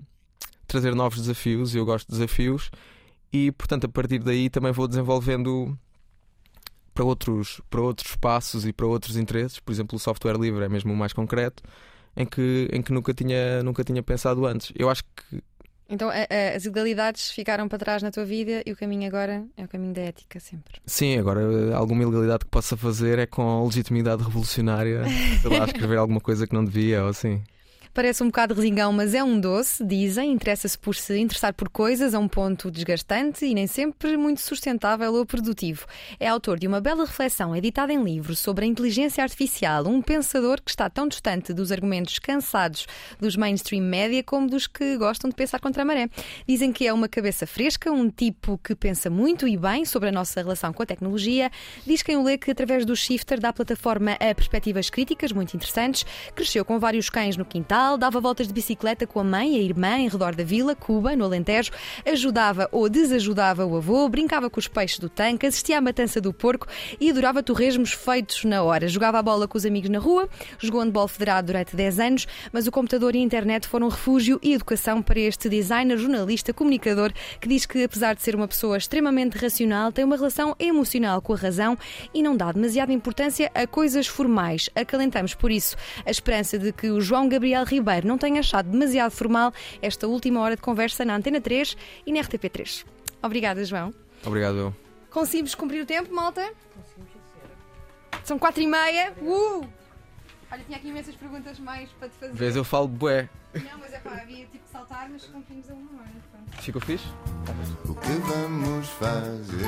trazer novos desafios e eu gosto de desafios e portanto a partir daí também vou desenvolvendo para outros, para outros espaços e para outros interesses, por exemplo o software livre é mesmo o mais concreto em que, em que nunca, tinha, nunca tinha pensado antes. Eu acho que então a, a, as ilegalidades ficaram para trás na tua vida e o caminho agora é o caminho da ética sempre. Sim, agora alguma ilegalidade que possa fazer é com a legitimidade revolucionária, sei lá, escrever alguma coisa que não devia ou assim. Parece um bocado resingão, mas é um doce, dizem. Interessa-se por se interessar por coisas a um ponto desgastante e nem sempre muito sustentável ou produtivo. É autor de uma bela reflexão editada em livro sobre a inteligência artificial, um pensador que está tão distante dos argumentos cansados dos mainstream média como dos que gostam de pensar contra a maré. Dizem que é uma cabeça fresca, um tipo que pensa muito e bem sobre a nossa relação com a tecnologia. Diz quem o lê que, através do Shifter, dá plataforma a perspectivas críticas muito interessantes. Cresceu com vários cães no quintal Natal, dava voltas de bicicleta com a mãe e a irmã em redor da vila, Cuba, no Alentejo, ajudava ou desajudava o avô, brincava com os peixes do tanque, assistia à matança do porco e adorava torresmos feitos na hora. Jogava a bola com os amigos na rua, jogou handball federado durante 10 anos, mas o computador e a internet foram refúgio e educação para este designer, jornalista, comunicador, que diz que, apesar de ser uma pessoa extremamente racional, tem uma relação emocional com a razão e não dá demasiada importância a coisas formais. Acalentamos, por isso, a esperança de que o João Gabriel Ribeiro não tenha achado demasiado formal esta última hora de conversa na Antena 3 e na RTP3. Obrigada, João. Obrigado, eu. Conseguimos cumprir o tempo, malta? Conseguimos, São quatro e meia. Uh! Olha, tinha aqui imensas perguntas mais para te fazer. Vês, eu falo bué. Não, mas é pá, havia tipo de saltar, mas cumprimos a uma hora. Pronto. Ficou fixe? O que vamos fazer?